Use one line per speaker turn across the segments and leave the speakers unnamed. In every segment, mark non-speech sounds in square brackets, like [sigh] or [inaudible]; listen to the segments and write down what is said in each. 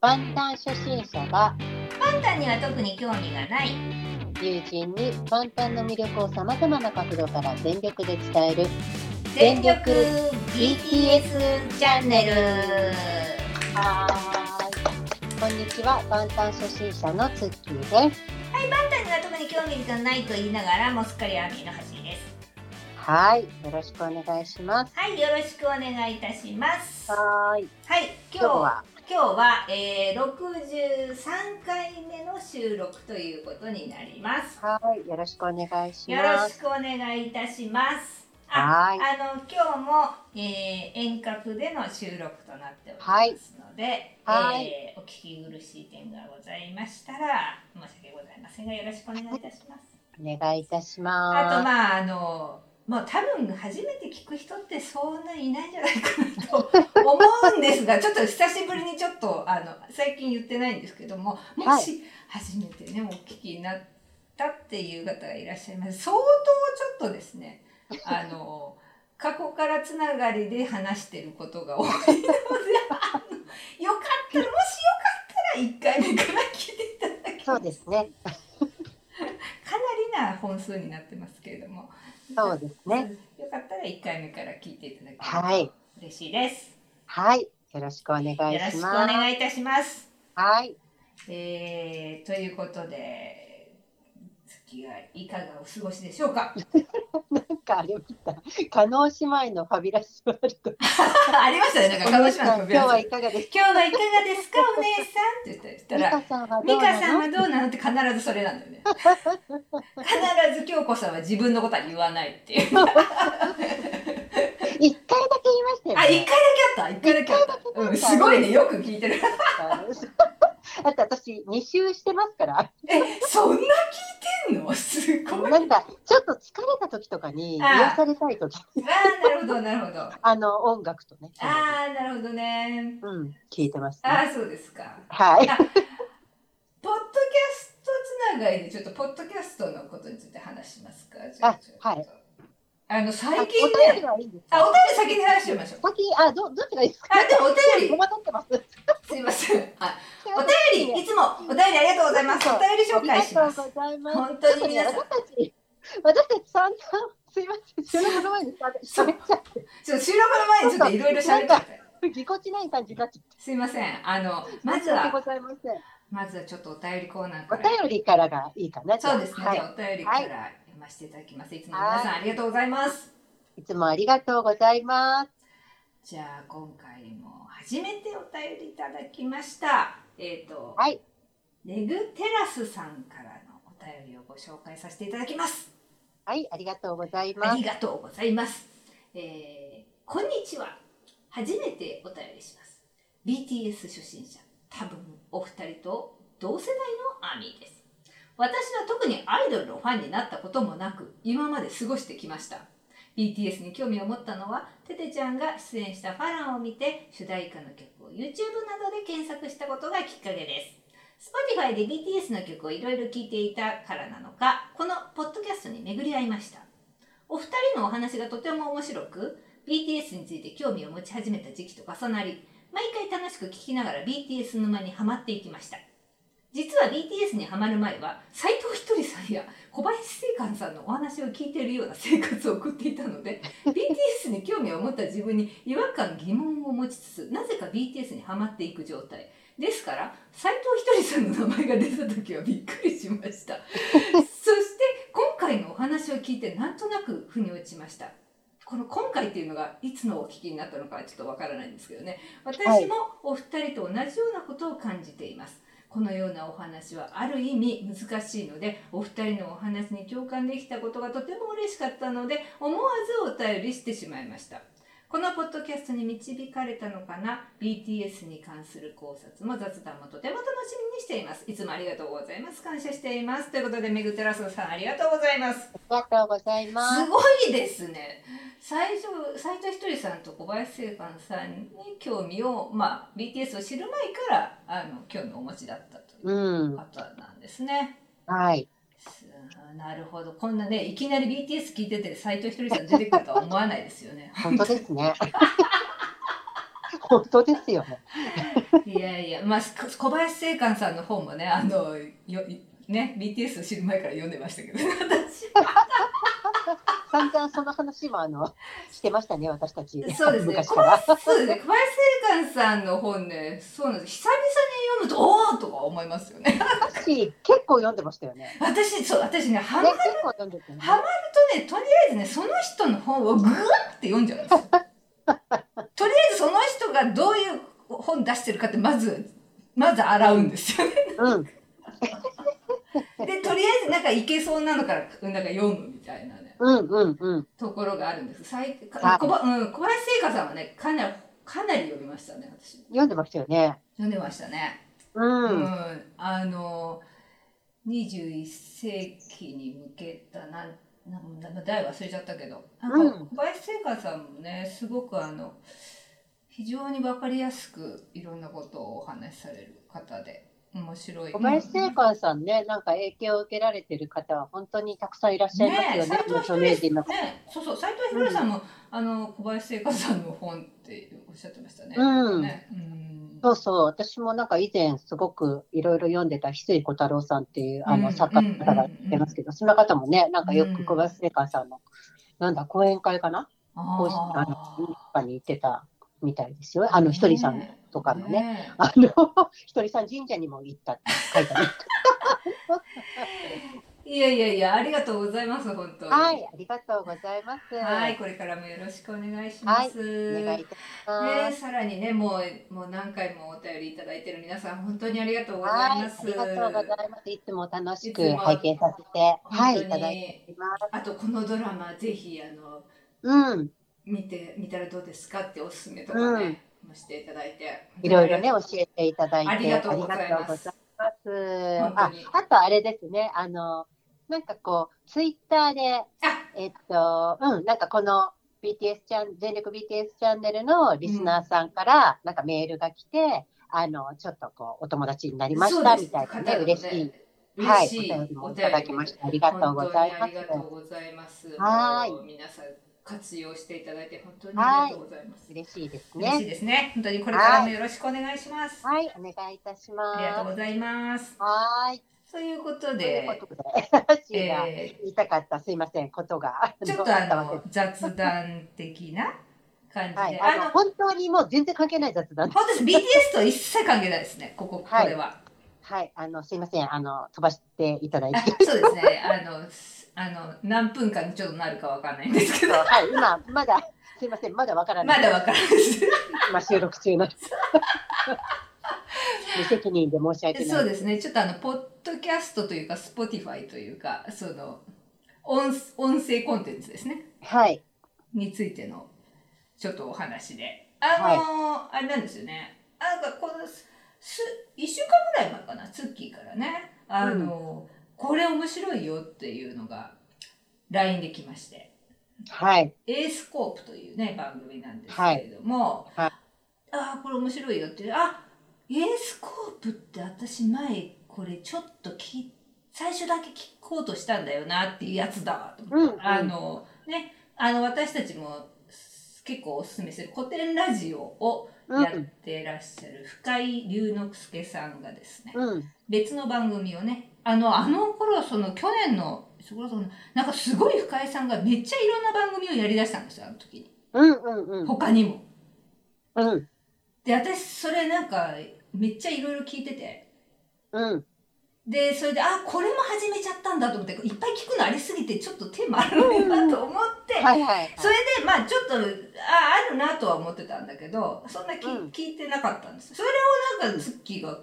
万端初心者が
タンには特に興味がない。
友人に万端の魅力をさまざまな角度から全力で伝える
全力 BTS チャンネル。
はーい。こんにちは。万端初心者のツッキーです。
はい、パンタンには特に興味がないと言いながらもうすっかりアーミーの橋です。
はい。よろしくお願いします。
はい、よろしくお願いいたします。は
い。
い、今日
今日は
今日は、えー、63回目の収録ということになります。
はいよろしくお願いし
よろ
ます
しくお願いいたします。あ
はい。
あの今日も、えー遠隔での収録となっておりますので、
はい。
えーお聞き苦しい点がございましたら申し訳ございませんがよろしくお願いいたします。
お願いいたし
あ
ます。
とまああのもう多分初めて聞く人ってそんないないんじゃないかなと思うんですが [laughs] ちょっと久しぶりにちょっとあの最近言ってないんですけどもも
はい。
し初めてねお聞きになったっていう方がいらっしゃいます。相当ちょっとですねあの [laughs] 過去からつながりで話してることが多いのでよかったらもしよかったら1回目から聞いていただき
そうですね。[laughs]
かなりな本数になってますけれども
そうですね。
よかったら1回目から聞いていただけ
はい。
嬉しいです。
はい。よろしくお願いします。
よろしくお願いいたします。
はい。
えー、ということでいかがお過ごしでしょうか？[laughs]
なんかあれ見た。加納姉妹のファビュラスワールド。[laughs]
ありましたね。なんか鹿児島の
今日はいかがですか？
今日はいかがですか？お姉さんって言った
ミ
ら美
うなの？
香さんはどうなのって必ずそれなんだよね。必ず京子さんは自分のことは言わないっていう。
一回だけ言いましたよ
あ、一回だ
ね
けあった。一回だけあった、うん、すごいね。よく聞いてる [laughs]
だって私二周してますから。
えそんな聞いてんの？[laughs] すごい。
なんかちょっと疲れた時とかに癒されたい時。
あーなるほどなるほど。[laughs]
あの音楽とね。
ああ、なるほどね。
うん聞いてます
あ
ね
あ、そうですか。
はい。
あポッドキャストつながりで、ちょっとポッドキャストのことについて話しますか？
あはい。
あの、
あ
最近
お便り
ね。
はいいんです
あ、お
か
便り先に話してみましょう。
先あどどっちがいいですか？
あ、でもお便り
戸、惑ってます
すいません。あ、お便り、いつもお便りありがとうございます。お便り紹介します
あ。りがとうございます
本当に皆さん
私たち私たち散々すいません収録の前に
そう
喋っちゃって
ちょっと収録の前にちょっといろいろ喋っちゃって。
ぎこちない感じになっちゃって
すいません。あの、まずは、
ございません
まずはちょっとお便りコーナー
お
から。
便りからがいいかな
そうですね。お便りから読ませていただきます。いつも皆さんありがとうございます。
いつもありがとうございます
じゃあ今回も初めてお便りいただきました。えっ、と、
はい
レグテラスさんからのお便りをご紹介させていただきます。
はいありがとうござい
あ
ます
りがとうございます。えーこんにちは。初めてお便りします。BTS 初心者、多分お二人と同世代のアミーです。私は特にアイドルのファンになったこともなく、今まで過ごしてきました。BTS に興味を持ったのは、テテちゃんが出演したファランを見て、主題歌の曲を YouTube などで検索したことがきっかけです。Spotify で BTS の曲をいろいろ聴いていたからなのか、このポッドキャストに巡り合いました。お二人のお話がとても面白く、BTS について興味を持ち始めた時期と重なり、毎回楽しく聞きながら BTS 沼にはまっていきました。実は BTS にはまる前は、斎藤ひとりさんや小林正観さんのお話を聞いているような生活を送っていたので、[laughs] BTS に興味を持った自分に違和感、疑問を持ちつつ、なぜか BTS にはまっていく状態。ですから、斎藤ひとりさんの名前が出た時はびっくりしました。[laughs] そして、今回のお話を聞いてなんとなく腑に落ちました。この今回っていうのがいつのお聞きになったのかはちょっとわからないんですけどね。私もお二人と同じようなことを感じています。このようなお話はある意味難しいので、お二人のお話に共感できたことがとても嬉しかったので、思わずお便りしてしまいました。このポッドキャストに導かれたのかな？BTS に関する考察も雑談もとても楽しみにしています。いつもありがとうございます。感謝しています。ということで、めぐてらすさんありがとうございます。
ありがとうございます
すごいですね。最初、斉藤ひとりさんと小林聖寛さんに興味を、まあ、BTS を知る前から、あの、興味をお持ちだったという
うん
方なんですね。
はい
すなるほど。こんなね、いきなり BTS 聞いてて、斉藤ひとりさん出てくるとは思わないですよね。[laughs]
本当ですね [laughs] 本当ですよね
いやいや、まあ、す小林正観さんの本もね、あの、よ、ね、BTS を知る前から読んでましたけど、[laughs] 私。
散々その話もあのしてましたね私たち。
そうですね。
昔から。
そうですね。小林正観さんの本ね、そうなんです。久々に読むと、おーとか思いますよね。
私結構読んでましたよね。
私、そう、私ね、ハ
ね
マる
ね。
ハマるとね、とりあえずね、その人の本をぐわって読んじゃうんですよ。[laughs] とりあえずその人がどういう本出してるかってまず、まず洗うんですよね。
うん。[laughs]
で、とりあえずなんかいけそうなのからなんか読むみたいなね、
うんうんうん。
ところがあるんです。最か
はい
小ばうん、小林聖華さんはね、かなり、かなり読みましたね、私。
読んでましたよね。
読んでましたね。
う。
うんん。あの、21世紀に向けた、なん、なんか題忘れちゃったけど、なんか
うん
小林聖華さんもね、すごくあの、非常にわかりやすくいろんなことをお話しされる方で、面白い。
小林聖寛さんね、なんか影響を受けられてる方は本当にたくさんいらっしゃいますよね。
斉藤
著名人の。
ね、そうそう、斉藤博さんも、あの小林聖華さんの本っておっしゃってましたね。
うん
ね、うん。
そうそう、私もなんか以前すごくいろいろ読んでた翡翠小太郎さんっていうあ
うん
の作家の方がいますけど、その方もね、なんかよく小林聖寛さんの、なんだ、講演会かな？講師あの、に行ってたみたいですよ。あの、ひとりさんとかのね。
ね
あの、[laughs] ひとりさん神社にも行ったって書いてある。[laughs]
いやいやいや、ありがとうございます、本当に。
はい、ありがとうございます。
はい、これからもよろしくお願いします。
お願いいたしま
ね、
す。
さらにね、もう、もう何回もお便りいただいている皆さん、本当にありがとうござい
はい、
ます。
ありがとうございます。いつも楽しく拝見させて、はい、いただいてます。
あと、このドラマ、ぜひ、あの、
うん、
見て、見たらどうですかっておすすめとかね、もしていただいて。
いろいろね、教えていただいて、
ありがとうございます。
あああとあれですね、あの、なんかこう、ツイッターで、
あ、
えっと、うん、なんかこの BTS チャン、全力 BTS チャンネルのリスナーさんから、なんかメールが来て、あの、ちょっとこう、お友達になりました、みたいなね、嬉しい。はい、
い
お便りもいただきました。ありがとうございます。
あり。がとうございます。
はい。
皆さん活用していただいて本当にありがとうございます。
嬉しいです
嬉しい
ね。
ですね。本当にこれからもよろしくお願いします。
はい、お願いいたします。
ありがとうございます。
はい。
ということ
という
で、
ことで、私が
え
言いたかった、すいません、ことが。
ーちょっとあの [laughs] 雑談的な感じで、
はい、
あの
本当にもう全然関係ない雑談。
本当です。BTS と一切関係ないですね。こここれは。
はい、あのすいません、あの飛ばしていただい
あ
て。
そうですね。あのすあの何分間にちょっとなるかわかんないんですけど、
はい、今まだすいません、まだわからない。
まだわからないです。
今収録中なんです。無責任で申し訳ない。
そうですね。ちょっとあの、ポッドキャストというか、スポティファイというか、その、音音声コンテンツですね。
はい、
についての、ちょっとお話で。あのーあれなんですよね。あなんか、この、す、1週間ぐらい前かな、ツッキーからね、あのーこれ面白いよっていうのが、LINE できまして。
はい、
A スコープというね、番組なんですけれども、
はい。はい。
ああ、これ面白いよって、あ A スコープって私前、これちょっとき最初だけ聞こうとしたんだよなっていうやつだわと思って、
うんうん。
あの、ね、あの、私たちも結構おすすめする古典ラジオを
うん
やってらっしゃる深井龍之介さんがですね、
うん、
別の番組をねあのあの頃その去年のそこらそのなんかすごい深井さんがめっちゃいろんな番組をやりだしたんですよあの時に。
うん、うん、うん、
他にも。
うん、
で私それなんかめっちゃいろいろ聞いてて。
うん、
でそれであこれも始めちゃったんだと思っていっぱい聞くのありすぎてちょっと手もあるのなと思って、
はい、はい、
それでまあちょっとああるなとは思ってたんだけどそんなき、
うん。
聞いてなかったんです。それをなんかツッキーがい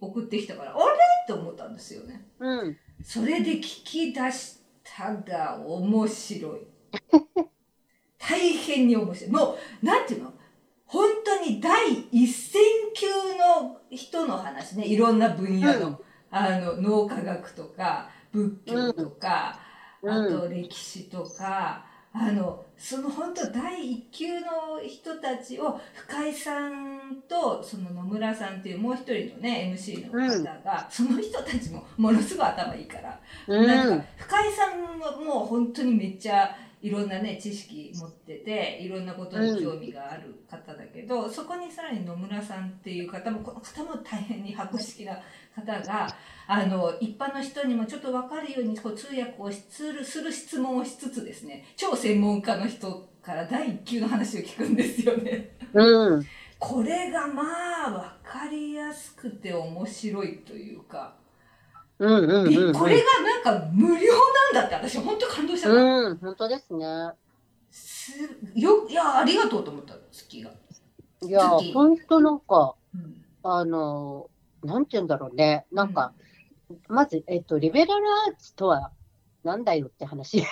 送ってきたからあれ？って思ったんですよね
うん、
それで聞き出したら面白い。[laughs] 大変に面白い。もう、なんていうの？本当に第一線級の人の話ね。いろんな分野の。
うん
あの、脳科学とか、仏教とか、
うん
あと歴史とか、あの、その本当第一級の人たちを深井さんとその野村さんっていうもう一人のね MC の方が、その人たちもものすごい頭いいから、
うん、
なんか深井さんはもう本当にめっちゃいろんなね知識持ってていろんなことに興味がある方だけど、うん、そこにさらに野村さんっていう方もこの方も大変に博識な方があの一般の人にもちょっと分かるようにこう通訳をするする質問をしつつですね超専門家の人から第一級の話を聞くんですよね。
うん、
これがまあ分かりやすくて面白いというか。
うんうんうんうん、
これがなんか無料なんだって私本当感動した
うん本当ですね。
すよいやありがとうと思った月が。
いや本当なんか、うん、あのなんて言うんだろうね。なんか、うん、まずえっとリベラルアーツとはなんだよって話。[laughs]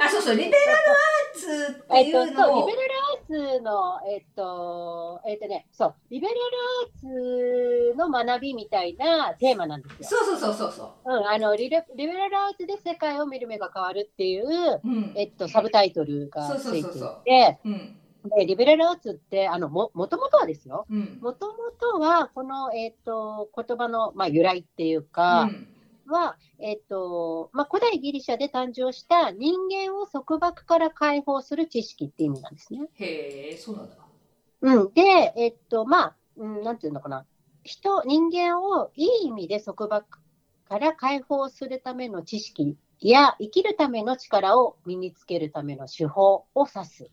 あそうそうリベラルアーツっていうの
を、えっと、リベラルアーツのえっとえっとねそうリベラルアーツの学びみたいなテーマなんです
よ。そうそうそうそう
う。ん、あのリレリベラルアーツで世界を見る目が変わるっていう、うん、えっとサブタイトルがついていて。でリベラルアーツってあのももともとはですよ、もともとはこの、えーと、と言葉の、まあ、由来っていうか、うんは、えっとまあ、古代ギリシャで誕生した人間を束縛から解放する知識って意味なんですね。
へえ、そうなんだ。
うん、で、えっと、まあ、うん、なんていうのかな。人、人間をいい意味で束縛から解放するための知識や生きるための力を身につけるための手法を指す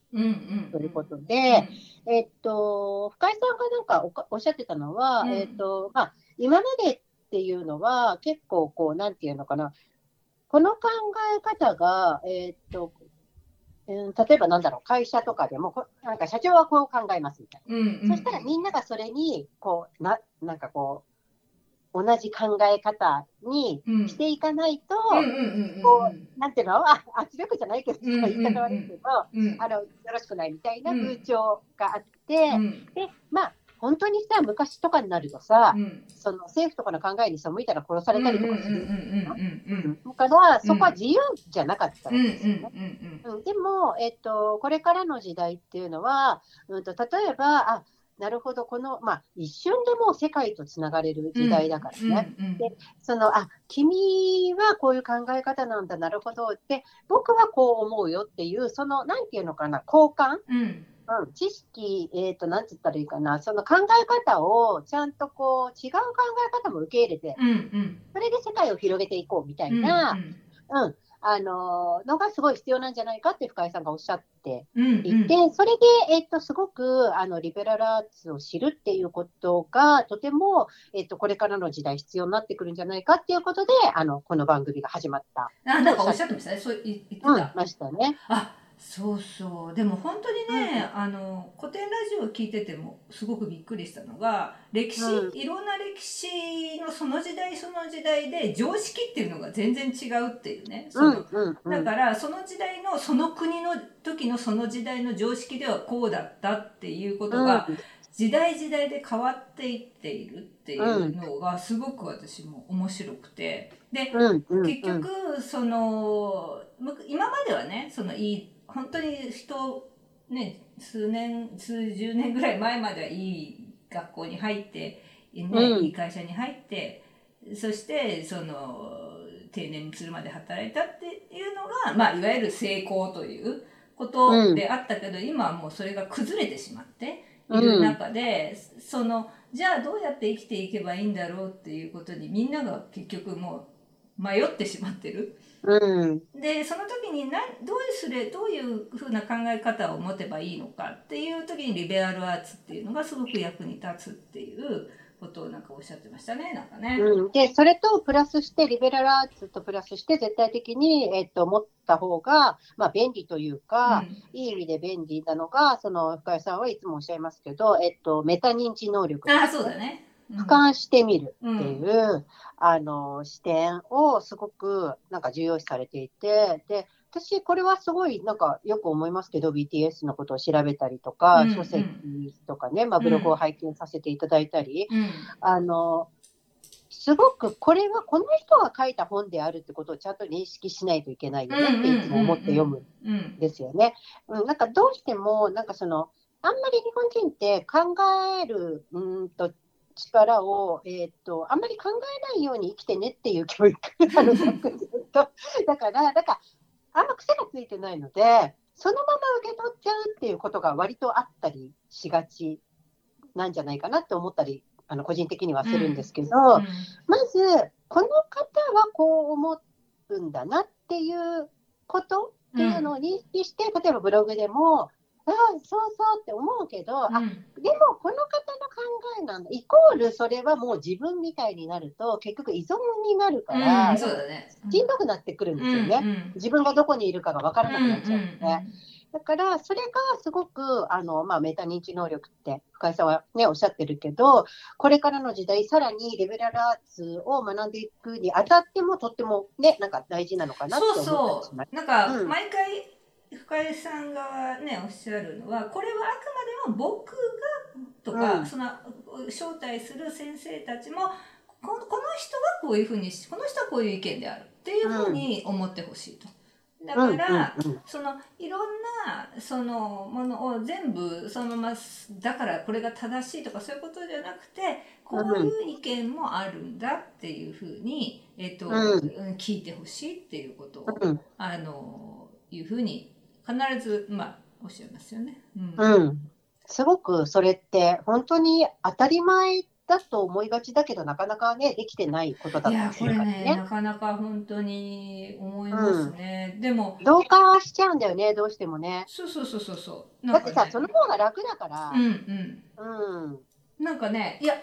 ということで、えっと、深井さんがなんかおっしゃってたのは、うん、えっとまあ、今までっていうのは、結構こう、なんていうのかな、この考え方が、えー、っと、うん、例えばなんだろう、会社とかでも、なんか社長はこう考えますみたいな。うんうん、そしたらみんながそれに、こう、な、なんかこう、同じ考え方にしていかないと、こう、なんていうの？[laughs] あ圧力じゃないけど、言い方悪いけど、あの、よろしくないみたいな風潮があって、うん、で、まあ、本当にさ、昔とかになるとさ、うん、その政府とかの考えに背いたら殺されたりとかする。だから、そこは自由じゃなかったんですよね。でも、えっと、これからの時代っていうのは、うんと、例えば、あなるほど、この、まあ、一瞬でも世界とつながれる時代だからね。で、その、あ、君はこういう考え方なんだ、なるほどって、僕はこう思うよっていう、その、なんていうのかな、交換、うんうん、知識、えっ、ー、と、なんつったらいいかな、その考え方をちゃんとこう、違う考え方も受け入れて、
うんうん、
それで世界を広げていこうみたいな、うん、うん、あののがすごい必要なんじゃないかって深井さんがおっしゃっていて、うんうん、それで、えっ、ー、と、すごくあのリベラルアーツを知るっていうことが、とても、えっ、ー、と、これからの時代必要になってくるんじゃないかっていうことで、あのこの番組が始まった。
あ、なんかおっしゃってましたね、そう言ってた。
うん、ましたね。
あそうそう。でも本当にね、うん、あの古典ラジオを聞いててもすごくびっくりしたのが歴史、うん、いろんな歴史のその時代その時代で常識っていうのが全然違うっていうね。その、だからその時代のその国の時のその時代の常識ではこうだったっていうことが、時代時代で変わっていっているっていうのがすごく私も面白くて。で、結局その今まではねそのいい本当に人ね数年数十年ぐらい前まではいい学校に入って、ね、うん、いい会社に入ってそしてその定年するまで働いたっていうのが、まあ、いわゆる成功ということであったけど、うん、今はもうそれが崩れてしまっている中で、うん、そのじゃあどうやって生きていけばいいんだろうっていうことにみんなが結局もう迷ってしまってる。
うん、
でその時になどうすれどういうふうな考え方を持てばいいのかっていう時にリベラルアーツっていうのがすごく役に立つっていうことをなんかおっしゃってましたねなんかね。
うん、でそれとプラスしてリベラルアーツとプラスして絶対的に、えっと、持った方が、まあ、便利というか、うん、いい意味で便利なのがその深谷さんはいつもおっしゃいますけど、えっと、メタ認知能力、
あそうだね
俯瞰してみるっていう、うん、あの視点をすごくなんか重要視されていて、で私、これはすごいなんかよく思いますけど、BTS のことを調べたりとか、うんうん、書籍とかね、まあ、ブログを拝見させていただいたり、うん、あのすごくこれはこの人が書いた本であるってことをちゃんと認識しないといけないよねっていつも思って読むんですよね。うん、なんかどうしてもなんかそのあんまり日本人って考えるうんと力を、えー、っと、あんまり考えないように生きてねっていう教育なの、だから、[laughs] なんか、あんま癖がついてないので、そのまま受け取っちゃうっていうことが割とあったりしがちなんじゃないかなって思ったり、あの個人的にはするんですけど、
うん。
まず、この方はこう思うんだなっていうことっていうのを認識して、例えばブログでも、ああ、そうそうって思うけど、あ
うん
でもこの方の考えなんだ、イコールそれはもう自分みたいになると、結局依存になるから、
うんそうだね。
しんどくなってくるんですよね。
うんうん
自分がどこにいるかが分からなくなっちゃうので。
うんうん
だから、それがすごく、あの、まあ、メタ認知能力って、深井さんはね、おっしゃってるけど、これからの時代、さらにリベラルアーツを学んでいくにあたっても、とってもね、なんか大事なのかなって
そう
思ったりします。
そうなんか
うん
毎回深井さんがねおっしゃるのはこれはあくまでも僕がとか、
うん
その招待する先生たちもここの人はこういうふうにしこの人はこういう意見であるっていうふうに思ってほしいと。だ
うん、
から、
うん、うん。
そのいろんなそのものを全部そのままだからこれが正しいとかそういうことじゃなくてこういう意見もあるんだっていうふうに、えっと
うん
うん聞いてほしいっていうことを、
うん
あのいうふうに必ずまあおっしゃいますよね。うん
うん。すごくそれって、本当に当たり前だと思いがちだけど、なかなかね、できてないことだったりするから
ねなかなか本当に思いますね。でも
同化しちゃうんだよね、どうしてもね。
そうそうそうそうそう。
だってさ、
ね
その方が楽だから。
うんうん。
うん。
なんかね、いや、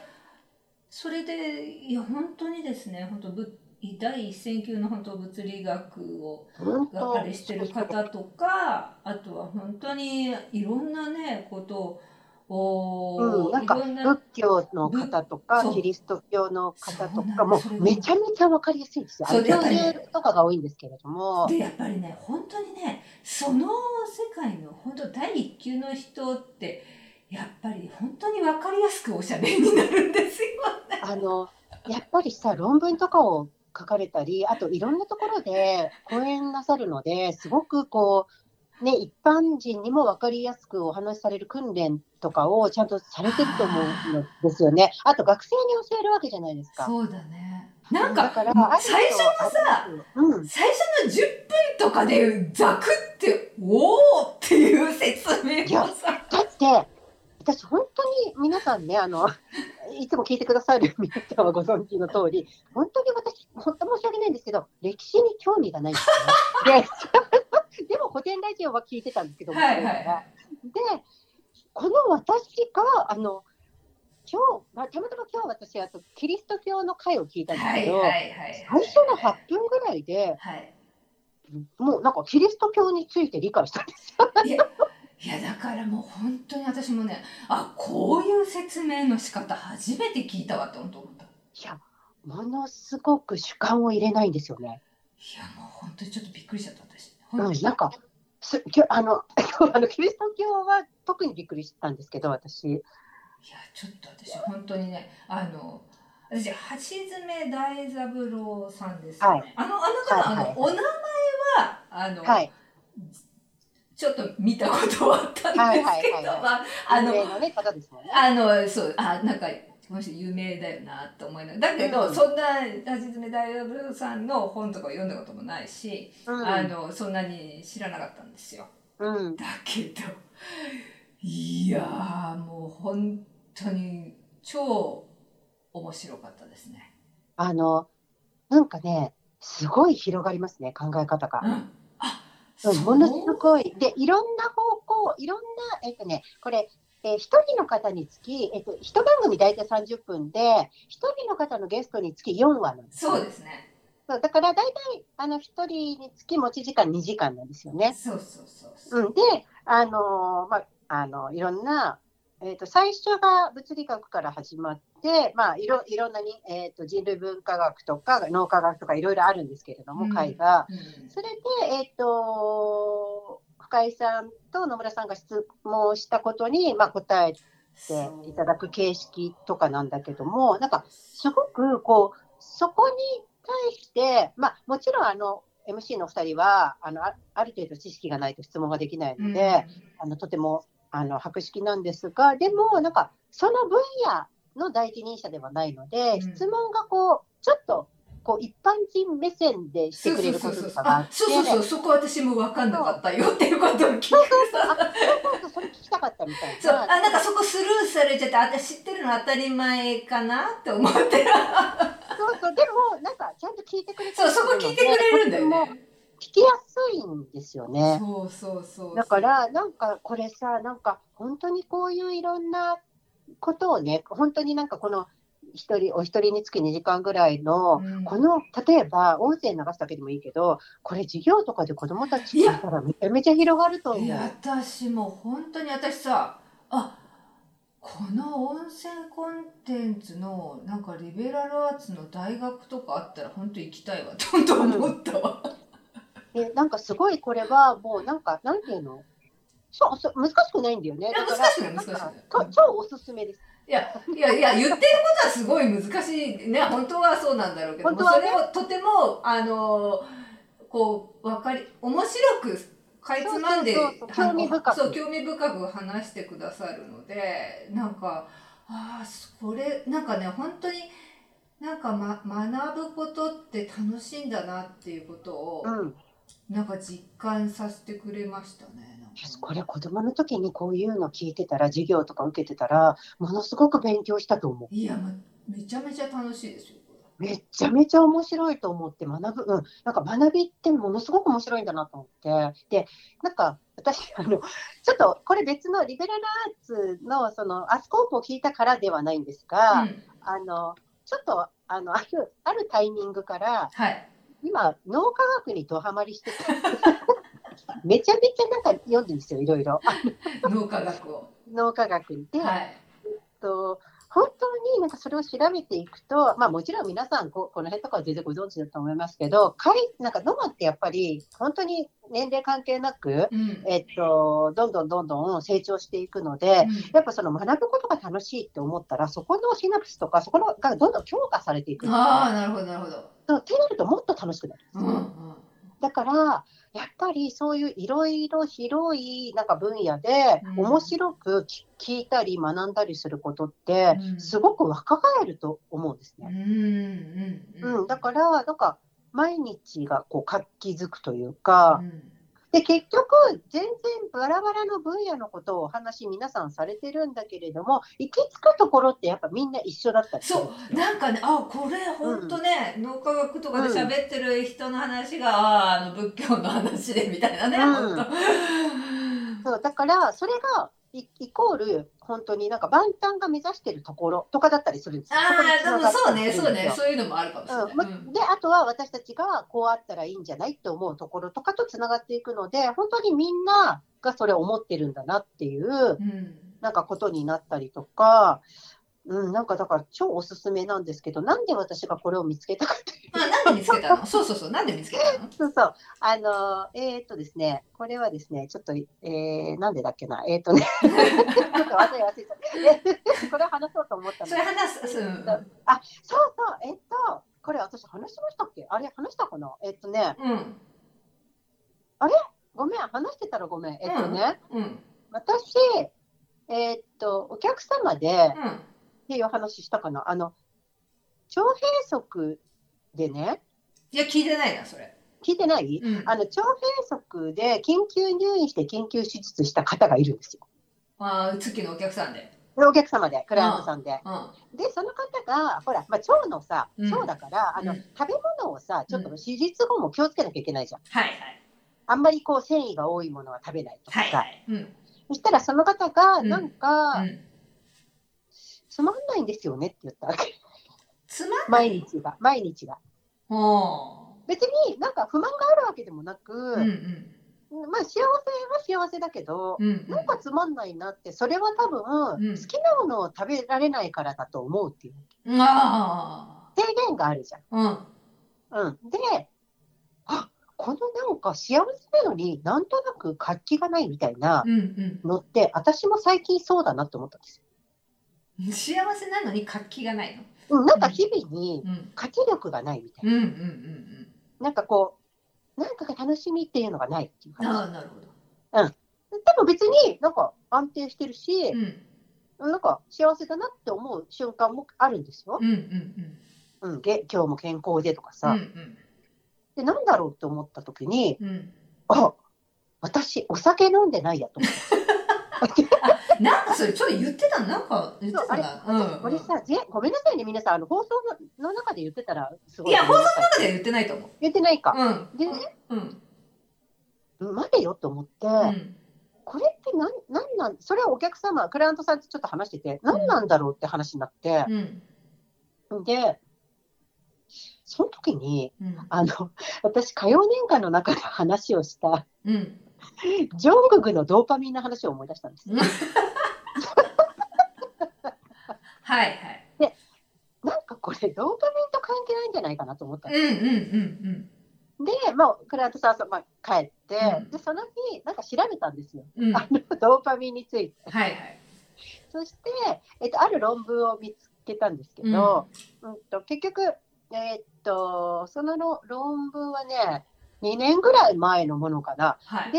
それで、いや、本当にですね、本当ぶ第一線級の本当物理学を
本当？
あれしてる方とか、あとは本当にいろんなね、ことを、
うん、なんか仏教の方とかキリスト教の方とかもめちゃめちゃわかりやすいですよ。あ
そう
の
やっぱりね
恐竜とかが多いんですけれども。
で、やっぱりね、本当にね、その世界の本当第一級の人って、やっぱり本当に分かりやすくおしゃべりになるんですよね。
あのやっぱりさ論文とかを書かれたりあといろんなところで講演なさるのですごくこうね一般人にも分かりやすくお話しされる訓練とかをちゃんとされてると思うんですよね。あと学生に教えるわけじゃないですか。
そうだね。なんか、
だから
最初のさ、
うん、
最初の10分とかでザクって、おーっていう説明をさ、
だって、私、本当に皆さんね、あの、いつも聞いてくださる皆さんはご存知の通り、[laughs] 本当に私、本当申し訳ないんですけど、歴史に興味がないんですよね。[laughs] で [laughs] でも古典ラジオは聞いてたんですけど、
はいはい
で、この私が、あの、今日、まあ、たまたま今日私、あと、キリスト教の会を聞いたんですけど。最初の8分ぐらいで、
はい。
もうなんかキリスト教について理解したんですよ。
いや、だからもう本当に私もね、あ、こういう説明の仕方初めて聞いたわって思った。い
いや、ものすごく主観を入れないんですよね。
や、もう本当にちょっとびっくりしちゃった私。
うん、なんか、すきょあの [laughs] あのキリスト教は特にびっくりしたんですけど、私。
いや、ちょっと私本当にね、あの、私、橋爪大三郎さんですよね。
はい
あの、あの方、
はいはい
あの、お名前は、あの、
はい。
ちょっと見たことはあったんですけど、あ、あの
ね。
あの、そう、あ、なんか、この人有名だよなって思いながら。だけど、
うん
そんな、橋爪大三郎さんの本とか読んだこともないし、
うん。
あの、そんなに知らなかったんですよ。
うん。
だけど、いやー、もう本当に超面白かったですね。
あの、なんかね、すごい広がりますね、考え方が。
うん。
ものすごい。で、いろんな方向、いろんな、えっとね、これ、えー、一人の方につき、えっと、一番組大体30分で、一人の方のゲストにつき4話なんですよ
そうですね。
そうだから大体、あの、一人につき持ち時間2時間なんですよね。
そうそうそうそう。
うん、で、あのーまあ、あの、いろんな、えっ、と、最初が物理学から始まって、まあ、いろ、いろんなに、えっ、と、人類文化学とか脳科学とかいろいろあるんですけれども、
うん。
会が。
うん。
それで、えっ、と、深井さんと野村さんが質問したことに、まあ、答えていただく形式とかなんだけども、なんか、すごく、こう、そこに対して、まあ、もちろん、あの、MC の2人はあのあある程度知識がないと質問ができないので、あのとてもあの博識なんですが、でもなんかその分野の第一人者ではないので、
うん
質問がこうちょっとこう一般人目線でしてくれることとかがあって、
そうそうそう、そこ私も分かんなかったよっていうことを聞いて
それ聞きたかったみたい
そう、
な。
あ、なんかそこスルーされちゃって、私知ってるの当たり前かなって思って。
そうそう、でも、なんか、ちゃんと聞いてくれて
そう、そこ聞いてくれるんだよ
も
ね。
聞きやすいんですよね。
そうそうそう。
だから、なんか、これさ、なんか、本当にこういういろんなことをね、本当になんかこの、一人、お一人につき2時間ぐらいの、
うん。
この、例えば、音声流すだけでもいいけど、これ授業とかで子供たち聞いたらめちゃめちゃ広がると思う。
私も本当に私さあこの音声コンテンツのなんかリベラルアーツの大学とかあったら本当行きたいわって本当思ったわ、
でなんかすごいこれはもうなんか、なんていうの？そうそう難しくないんだよね。
いや難しくない難しくない
超超おすすめです。
いやいやいや言ってることはすごい難しいね本当はそうなんだろうけど
本当はね
それをとてもあのこうわかり面白くかいつまんで
そうそうそう興味深く
そう興味深く話してくださるのでなんかああこれなんかね本当になんか、ま、学ぶことって楽しいんだなっていうことを、
うん。
なんか実感させてくれましたね。
これ子供の時にこういうの聞いてたら、授業とか受けてたら、ものすごく勉強したと思う。
いや、ま、めちゃめちゃ楽しいですよ。
めちゃめちゃ面白いと思って学ぶ、うん、なんか学びってものすごく面白いんだなと思って、で、なんか私、あの、ちょっとこれ別のリベラルアーツのそのアスコープを聞いたからではないんですが、
うん
あの、ちょっと、あの、ある、あるタイミングから、
はい。
今、脳科学にドハマりしてて、めちゃめちゃなんか読んでるんですよ、いろいろ。あ [laughs]
脳科学を。
脳科学に。で、
はい。
えっと本当になんかそれを調べていくと、まあ、もちろん皆さんこ、この辺とかは全然ご存知だと思いますけど、かいなんかノマってやっぱり、本当に年齢関係なく、
うん。
えっと、どんどんどんどん成長していくので、やっぱその学ぶことが楽しいって思ったら、そこのシナプスとか、そこのがどんどん強化されていく
ああ、なるほど、なるほど。
そうってなるともっと楽しくなるんですよ。
うんうん。
だから、やっぱりそういういろいろ広いなんか分野で
うん。
面白く聞聞いたり学んだりすることって
う、ん。
すごく若返ると思うんです
うん
ね。
うん。
うん、だから、なんか、毎日がこう活気づくというか、
うん
で、結局、全然バラバラの分野のことをお話皆さんされてるんだけれども、行き着くところってやっぱみんな一緒だったり
そう、
よ。
なんかね、あ、これ本当ね、脳科学とかで喋ってる人の話が、ああ、あの仏教の話でみたいなね、
うん
本当。
そうだから、それがイイコール、本当になんか万端が目指してるところとかだったりするんです
ああ、そうね、そうね、そういうのもあるかもしれない。
うん。ま
うん。
で、あとは私たちがこうあったらいいんじゃないって思うところとかとつながっていくので、本当にみんながそれを思ってるんだなっていう、
うん。
なんかことになったりとか、うん、なんかだから超おすすめなんですけど、なんで私がこれを見つけたかっていう
あ、なんで見つけたの？[laughs] そうそうそう、なんで見つけたの？
そうそう。あの、えーっとですね、これはですね、ちょっと、えー、なんでだっけな、えーっとね、[laughs] ちょっと忘れ忘れちゃった。これ話そうと思ったの
それ話す、うん。
あ、そうそう、えーっと、これ私話しましたっけ？あれ話したかな？えーっとね、
うん。
ごめん、話してたらごめん。えーっとね、
うん。
私、えーっと、お客様で、
うん。
っていう話したかなあの、腸閉塞でね、
いや、聞いてないな、それ。
聞いてない？
うん。
あの、腸閉塞で緊急入院して緊急手術した方がいるんですよ。
ああ、月のお客さんで。
お客様で、クライアントさんで。
うん。
で、その方が、ほら、まあ、腸のさ、
うん
腸だから、あの、
うん
食べ物をさ、ちょっと
うん
手術後も気をつけなきゃいけないじゃん。
はいはい。
あんまりこう、繊維が多いものは食べないとかさ。
はいはい。うん。
そしたら、その方が、
うん
なんか、
うん。
つまんないんですよねって言ったわけ。
つまん
毎日が、毎日が。
お
別になんか不満があるわけでもなく、
うんうん。
まあ、幸せは幸せだけど、
うんうん。
なんかつまんないなって、それは多分、
うん
好きなものを食べられないからだと思うっていう
あ
制限があるじゃん。
あ。うん。
うん、で、あこのなんか幸せなのになんとなく活気がないみたいな
うんうん。
のって、私も最近そうだなって思ったんです
幸せなのに活気がないの？
よ。うん、なんか日々に
うん。
活気力がないみたいな。
うんうんうん
なんかこう、なんかが楽しみっていうのがないっていう
うん。あなるほど。
じ。でも別になんか安定してるし、
うん。
なんか幸せだなって思う瞬間もあるんですよ。
うんうん
うん、げ今日も健康でとか
うん
さ、でなんだろうって思った時に
うんうん
あ私お酒飲んでないやと思って
なんかそれちょっと言ってたの？なんか言ってたな？
これ？さ、ぜごめんなさいね皆さんあの放送のの中で言ってたらすごい
いや放送の中では言ってないと思う。
言ってないか、
うん。
でね
うん。
待てよと思って、
うん。
これって何なんなんそれはお客様クライアントさんとちょっと話してて何なんだろうって話になって、
うん。
でその時に
うん。
あの私歌謡年間の中で話をした
うん。
ジョングクのドーパミンの話を思い出したんです。[laughs]
はいはい。
なんかこれドーパミンと関係ないんじゃないかなと思ったん
うん
です。
うんうん
で、まあ、クライアントさんと、まあ、帰って、
うん
でその日なんか調べたんですよ、
うん。うん。は
あのドーパミンについて。
いはい。
そして、えっと、ある論文を見つけたんですけど、うんと結局、えっと、その論論文はね2年ぐらい前のものかな。
はい。
で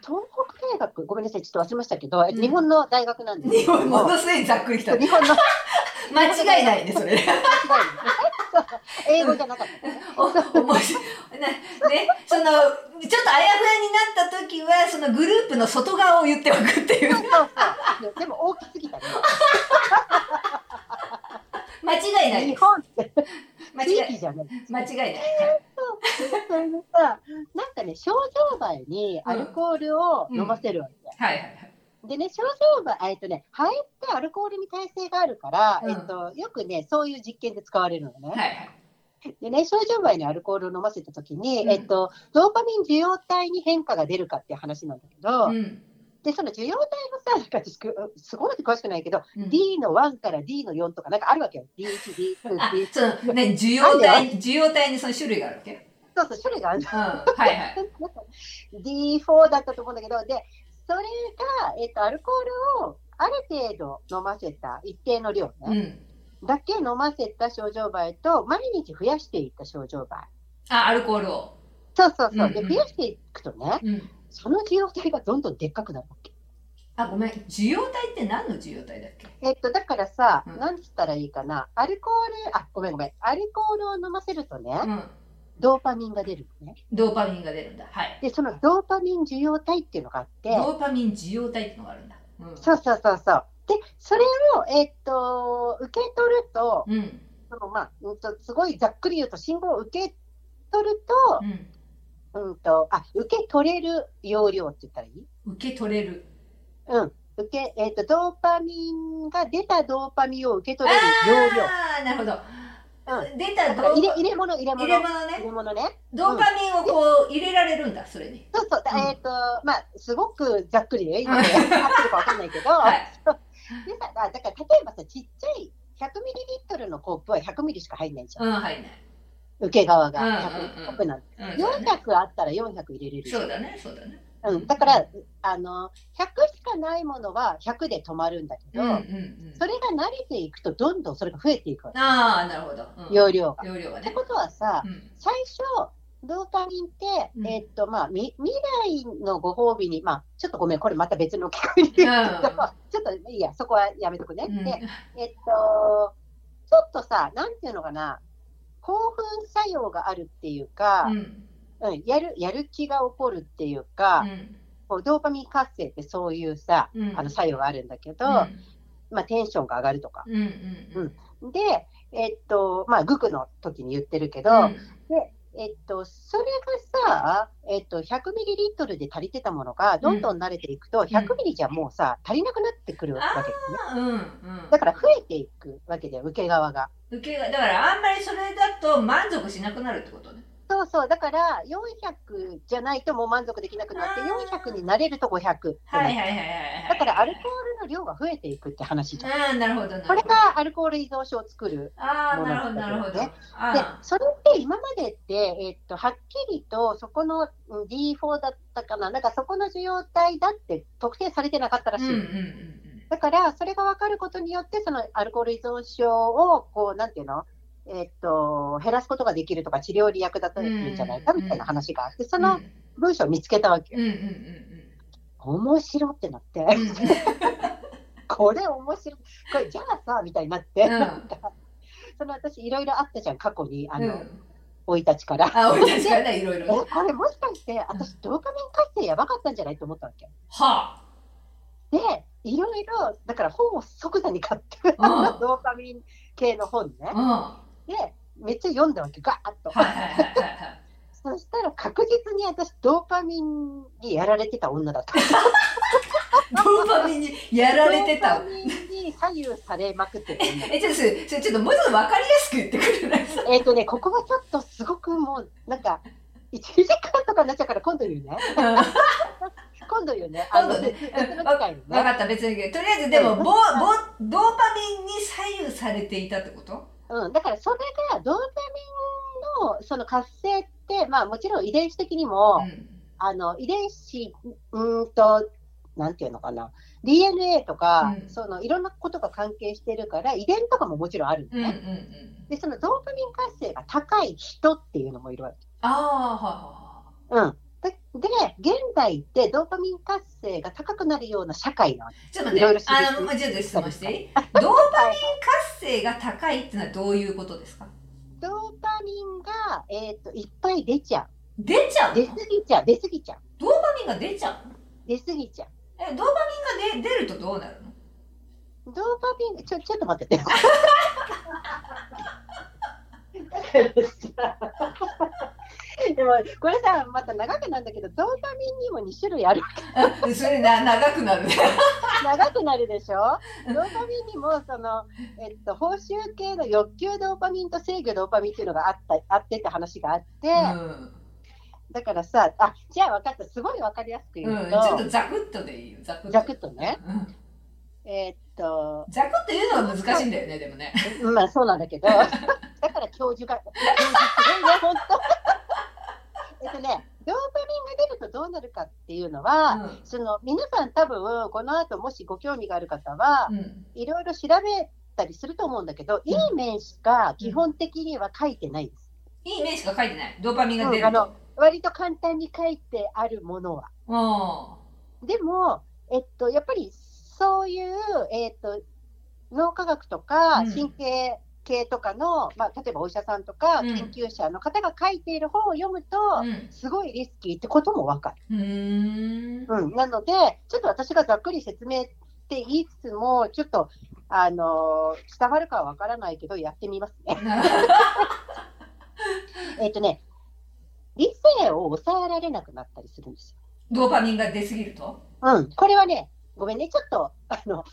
東北大学ごめんなさいちょっと忘れましたけど、えっと
うん
日本の大学なんですけ
日
ど
本ものすごいざっくりきた。
日本の [laughs]
間違いないねそれ。
英語じゃなかったね。
お面白いねねそのちょっとあやふやになった時はそのグループの外側を言っておくっていう
そうそうそう。でも大きすぎたね。[laughs]
間違いない
日本って
違い
域じゃない。
間違いない。
それでさ、なんかね、症状前にアルコールを飲ませるわけ。
はいはいはい。
でね、症状前、えっとね、肺ってアルコールに耐性があるから、
う。ん
えっと、よくね、そう。いう。実験で使われるのね。
はいはい。
でね、症状前にアルコールを飲ませたときに、
う。ん
えっと、ドーパミン受容体に変化が出るかっていう。話なんだけど、
う。ん
で、その受容体のさ、なんか私すごい詳しくないけど、
うん
D の1から D の4とかなんかあるわけよ。D1、D2、
あ
D3。
そのね受容体受容体にその種類があるわけ？
そうそう、種類がある
うんはいはい。[laughs]
D4 だったと思うんだけど、で、それが、えっと、アルコールをある程度飲ませた、一定の量
う
ね、
ん。
だけ飲ませた症状倍と、毎日増やしていった症状倍。
あアルコールを。
そうそうそう。で、
うんうん
増やしていくとね、
うん。
その受容体がどんどんでっかくなるわけ。
あごめん受容体って何の受容体だっけ？
えっと、だからさ、
うん
なんつったらいいかな、アルコール、あ、ごめんごめん、アルコールを飲ませるとね、
うん。
ドーパミンが出るのね。
ドーパミンが出るんだ。はい。
で、そのドーパミン受容体っていうのがあって、
ドーパミン受容体ってのがあるんだ。うん。
そうそうそうそう。で、それを、えっと、受け取ると、
うん。
そのまあ、うんと、すごいざっくり言うと、信号を受け取る
うん。
と、うんと、あ、受け取れる容量って言ったらいい？
受け取れる。
うん。受け、えっと、ドーパミンが出たドーパミンを受け取れる容量。
ああなるほど。
う
出た
だから入れ
ドーパ
入れ物、入れ物？
入れ物
入
ね。
れ物ね。
ドーパミンをこう入れられるんだそれに。
そうそう。だ
うん
えっと、まあ、すごくざっくりで、今
うん
ね、合ってるかわかんないけど、
はい。[laughs]
でさ、だだから例えばさ、ちっちゃい100ミリリットルのコップは100ミリしか入んないじゃん。
うんはいね。
受け側が
うんうん
100、100なんて。
うん。そうだね。
400あったら400入れれる。
そうだねそうだね。
うん、だから、あの、100しかないものは100で止まるんだけど、
うんうんうん。
それが慣れていくと、どんどんそれが増えていくわけ
ああなるほど。うん
容量が。
容量がね。
ってことはさ、
うん
最初、ドーパミンって、
うん
えっと、まあ、み未来のご褒美に、まあ、ちょっとごめん、これまた別の機会に言う
ん
ちょっといいや、そこはやめとくね。
うん
で、えっと、ちょっとさ、なんていうのかな、興奮作用があるっていうか、
うん。
うん、やる、やる気が起こるっていうか、
うん。
こうドーパミン活性ってそういうさ、
うん。
あの作用があるんだけど、
うん。
まあ、テンションが上がるとか。
うんうんうん。
で、えっと、まあ、グクの時に言ってるけど、
うん。
で、えっと、それがさ、えっと、100ミリリットルで足りてたものが、どんどん慣れていくと、100ミリじゃもうさ、足りなくなってくるわけですね。
うんうん
だから増えていくわけで、受け側が。
受けがだからあんまりそれだと満足しなくなるってことね。
そうそう、だから400じゃないともう満足できなくなって、
あー
400になれると500ってなる
はいはいはいはいはい。
だからアルコールの量が増えていくって話じゃん。
ああなるほどなるほど。
これがアルコール依存症を作る。
ああなるほどなるほど。
で、
あ
それって今までって、えっと、はっきりとそこのうん D4 だったかな、なんかそこの受容体だって特定されてなかったらしい。
あうんうんうん
だから、それが分かることによって、そのアルコール依存症を、こう、なんていうの？えっと、減らすことができるとか、治療に役立てるんじゃないかみたいな話があって、そ
うん。
の文章を見つけたわけ。
うんうんうん
面白ってなって。[laughs] これ面白い。これじゃあさ、みたいになって、
うん [laughs]
その私いろいろあったじゃん、過去に、あの、
うん
生い立ちから。
あ、俺たちがね、いろい [laughs]
え、
ろ。
これもしかして、私、ドーパミン活性やばかったんじゃないと思ったわけ。
は
で、いろいろ、だから本を即座に買って。ドーパミン系の本ね。
うん。は
で、めっちゃ読んだわけ、ガーッと。そしたら確実に私、ドーパミンにやられてた女だった。
ドーパミンにやられてた
ドーパ。ミンに左右されまくってる女。
え、ちょっとそちょっともうちょっとわかりやすく言ってくれない？
えっとね、ここはちょっとすごくもう、なんか、1時間とかになっちゃうから今度言うね。今度言うね。
今度ね。分かった、別に。とりあえず、でも、
うん
ボボドーパミンに左右されていたってこと？
うん、だからそれがドーパミンのその活性って、まあもちろん遺伝子的にも、
うん。
あの遺伝子、うーんと、なんていうのかな、DNA とか、
うん
そのいろんなことが関係してるから、遺伝とかももちろんあるの
うんうんう
ね。
ん。
で、そのドーパミン活性が高い人っていうのもいるわけ。
あはい。
うん。で、で現代ってドーパミン活性が高くなるような社会なの。
ちょっとね
いろい
あの、まあちょっと質問していい？ドーパミン活性が高いってのはどういうことですか？
ドーパミンが、えっといっぱい出ちゃ
出ちゃ
う。出すぎちゃう。出すぎちゃう。
ドーパミンが出ちゃう？の
出すぎちゃう。
え、ドーパミンが出出るとどうなるの？
ドーパミン、ちょ、ちょっと待ってて。でもこれさまた長くなんだけどドーパミンにも2種類ある
あ [laughs] それな、長くなるね。[laughs]
長くなるでしょ？ドーパミンにもその、えっと、報酬系の欲求ドーパミンと制御ドーパミンっていうのがあったあってって話があって、
うん。
だからさあじゃあ分かったすごい分かりやすく言
う、
うんと、
ちょっとザクッとでいいよ、ザクッと。
ざくっとね
うん。
えっと
ザクッと言うのが難しいんだよね、でもね。
まあそうなんだけど、[laughs] だから教授が、教授すごいね、本当。えっとね、ドーパミンが出るとどうなるかっていうのは、その皆さん多分この後もしご興味がある方は
うん。うん。
いろいろ調べたりすると思うんだけど、いい面しか基本的には書いてないです。
いい面しか書いてない。ドーパミンが出る
うんあ
と。
割と簡単に書いてあるものは。
う
でも、えっと、やっぱりそういう、えっと、脳科学とか
うん
神経系とかの、まあ、例えばお医者さんとか
うん
研究者の方が書いている本を読むと、
ん。
すごいリスキーってこともわかる。
うん。うーん。
うん、なので、ちょっと私がざっくり説明って言いつつも、ちょっと、あのー伝わるかはわからないけど、やってみますね。[laughs] [laughs] えっとね、理性を抑えられなくなったりするんですよ。
ドーパミンが出すぎると？
うん、これはね、ごめんね、ちょっと、あの、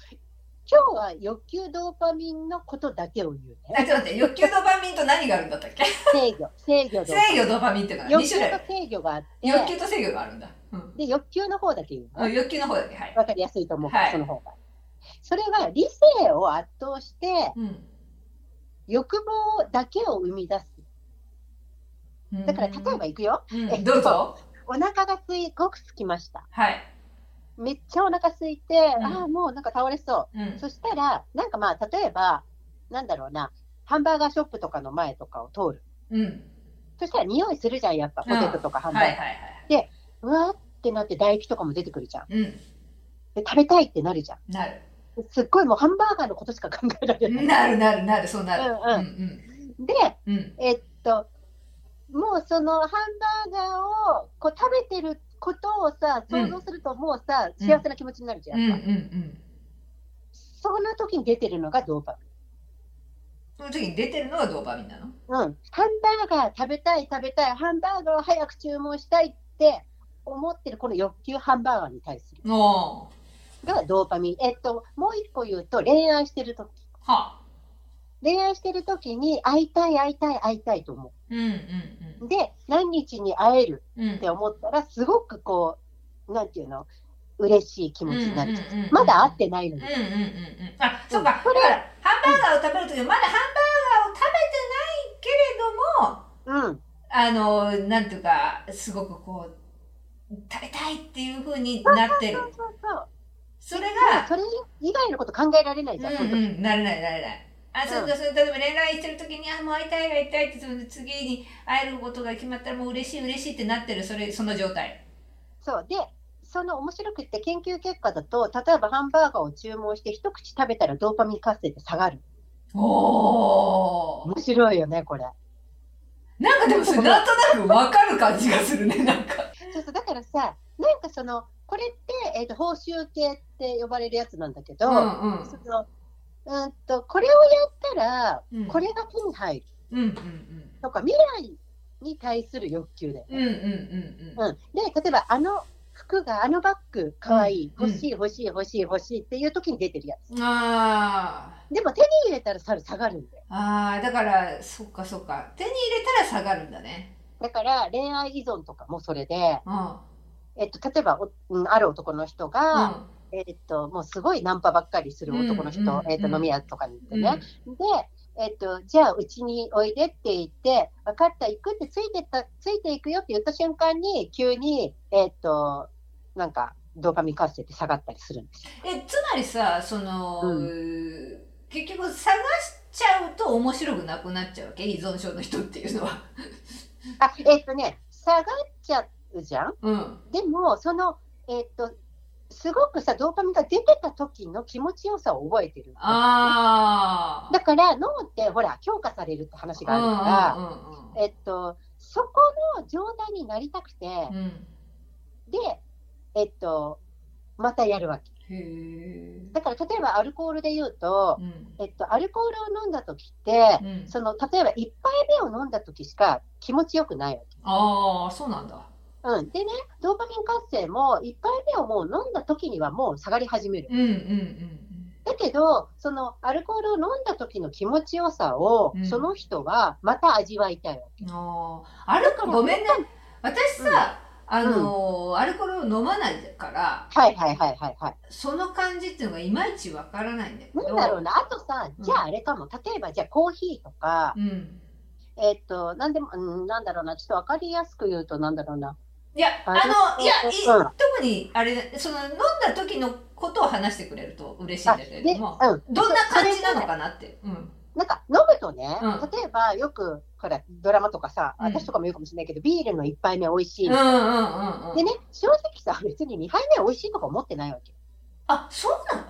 今日は欲求ドーパミンのことだけを言う
あ、
ね。
ちょっと待って、欲求ドーパミンと何があるんだったっけ？
制御、[laughs] 制御ドーパミン。
制御ドーパミンってのは2
欲求
種類
と。制御があって、
欲求と制御があるんだ。うん。
で、欲求の方だけ言うの。
あ欲求の方だけ、はい。
わかりやすいと思う
はい
その方が。それは理性を圧倒して、欲望だけを生み出す。
うん。
だから、例えばいくよ。
うん、
えっと
どうぞ。[laughs]
お腹がすいごく空きました。
はい。
めっちゃお腹空いて、
うん
ああ、もうなんか倒れそう。
うん。
そしたら、なんかまあ、例えば、なんだろうな、ハンバーガーショップとかの前とかを通る。
うん。
そしたら匂いするじゃん、やっぱ、ポテトとかハンバーガー。
はいはいはい。
うわーってなって唾液とかも出てくるじゃん。
うん。
で食べたいってなるじゃん。
なる。
すっごいもうハンバーガーのことしか考えられない。
なるなるなる、そうなる。
うん
うん
で、
うん。うん。
えっと、もうそのハンバーガーをこう食べてることをさ、想像するともうさ、
うん
幸せな気持ちになるじゃん。
うんうんうん。
その時に出てるのがドーパ
その時に出てるのがドーパミンなの？
ミン。うん。ハンバーガー食べたい食べたい、ハンバーガーを早く注文したいって思ってるこの欲求ハンバーガーに対する。がドーパミン。えっと、もう一個言うと恋愛してる時。
は
恋愛してる時に会いたい会いたい会いたいと思
うんうん
う。で、何日に会える
うん。うん
って思ったら、すごくこう、なんていうの、嬉しい気持ちになる。
うんうんうんうん
まだ会ってないのに
うん。うんうんうん。あ、そうか。
これ
だから、ハンバーガーを食べるときまだハンバーガーを食べてないけれども、
うん。
あの、なんていうか、すごくこう、食べたいっていう風になってる
そ。うそうそう。
それが、
それ以外のこと考えられないじゃん。
うんうん、なれないなれない。あ、そうか、そう例えば恋愛してる時に、あ、もう会いたい会いたいって、その次に会えることが決まったらもう嬉しい嬉しいってなってる、それ、その状態。
そう。で、その面白くって研究結果だと、例えばハンバーガーを注文して一口食べたらドーパミン活性って下がる。
おー
面白いよね、これ。
なんかでもそれなんとなくわかる感じがするね、なんか。
そうそう、だからさ、なんかその、これって、えっ、と、報酬系って呼ばれるやつなんだけど、
うんうん
その、うんと、これをやったら、
うん
これが手に入る
うんうん
とか、未来に対する欲求だよ
うん。うん
ね。
うんうん
うん、で、例えば、あの服が、あのバッグ、かわいい、
うん
欲しい、欲しい、欲しい、欲しいっていう時に出てるやつ。
うん。あー
でも、手に入れたらさ下がるんだよ。
あー、だから、そっかそっか。手に入れたら下がるんだね。
だから、恋愛依存とかもそれで、
うん。
えっと、例えば、おうんある男の人が、
うん
えっと、もうすごいナンパばっかりする男の人、
うんうん
えっと、
うん
飲み屋とかに行ってね。で、えっと、じゃあ、うちにおいでって言って、分かった、行くってついてった、ついていくよって言った瞬間に、急に、えっと、なんか、ドーパミン活性って下がったりするんですよ。
え、つまりさ、その、
う
結局探しちゃうと面白くなくなっちゃうわけ？依存症の人っていうのは。
あ、えっとね、下がっちゃうじゃん？
うん。
でも、その、えっと、すごくさ、ドーパミンが出てた時の気持ちよさを覚えてる。
ああ。
だから、脳って、ほら、強化されるって話があるから、
うんうん
えっと、そこの状態になりたくて、
うんうん。
で、えっと、またやるわけ。
へえ。
だから、例えばアルコールで言うと、
うん。
えっと、アルコールを飲んだ時って、
うん。
その、例えば1杯目を飲んだ時しか気持ちよくないわけ。
ああ、そうなんだ。
うん。でね、ドーパミン活性も1杯目をもう飲んだ時にはもう下がり始める。
うんうんうん
だけど、そのアルコールを飲んだ時の気持ちよさを、
うん
その人はまた味わいたいわけ。
うん。ああ。あるか、ごめんね。私さ、あのーアルコールを飲まないから、
はいはいはいはいはい。
その感じっていうのがいまいちわからないんだけど。
なんだろうな、あとさ、
うん
じゃああれかも、例えばじゃあコーヒーとか、
うん。
えっと、なんでも、うん、なんだろうな、ちょっとわかりやすく言うと、なんだろうな。
いや、あの、いや、い
うん
特に、あれ、その、飲んだ時のことを話してくれると嬉しいんだけれ
で、
ども、
うん。
どんな感じなのかなって。うん。
なんか飲むとね、
うん
例えばよく、ほら、ドラマとかさ、
うん
私とかも言うかもしれないけど、ビールの1杯目美味しい。
うんうんうんうん。
でね、正直さ、別に2杯目美味しいとか思ってないわけ。
あ、そうな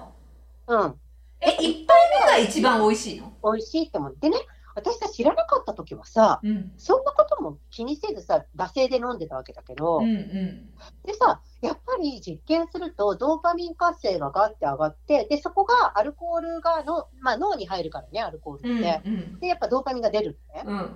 の？
うん。
え、一杯目が一番美味しいの？
美味しいって思う。でね、私さ、知らなかった時はさ、
うん。
そんなことも気にせずさ、惰性で飲んでたわけだけど、
うんうん。
でさ、やっぱり実験すると、ドーパミン活性がガッて上がって、で、そこがアルコールがの、まあ、脳に入るからね、アルコー
うん
ルって。
うん。
で、やっぱドーパミンが出るのね。
うん。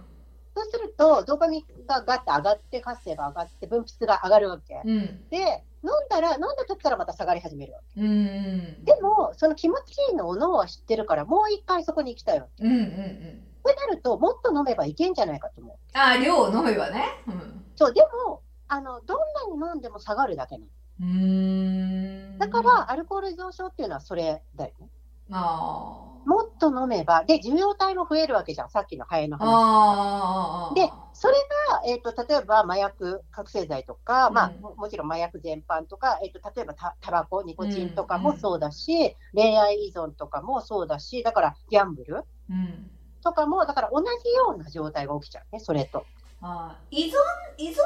そうすると、ドーパミンがガッて上がって、活性が上がって、分泌が上がるわけ。
うん。
で、飲んだら、飲んだ時からまた下がり始めるわけ。
うん。
でも、その気持ちいいのを脳は知ってるから、もう一回そこに行きたいわけ。
うんうんうん。
ってなると、もっと飲めばいけんじゃないかと思う。
あ、量を飲めばね。うん。
そう、でも、あの、どんなに飲んでも下がるだけなの。
うーん。
だから、アルコール依存症っていうのはそれだよね。
あー
もっと飲めば、で、受容体も増えるわけじゃん、さっきのハエの話。
あー。
で、それが、えっ、と、例えば麻薬、覚醒剤とか、まあ
うん
も、もちろん麻薬全般とか、えっ、と、例えばタタバコ、ニコチンとか
うん
もそうだし、恋愛依存とかもそうだし、だから、ギャンブル
うん。
とかも、だから同じような状態が起きちゃうね、それと。
あー依存、依存する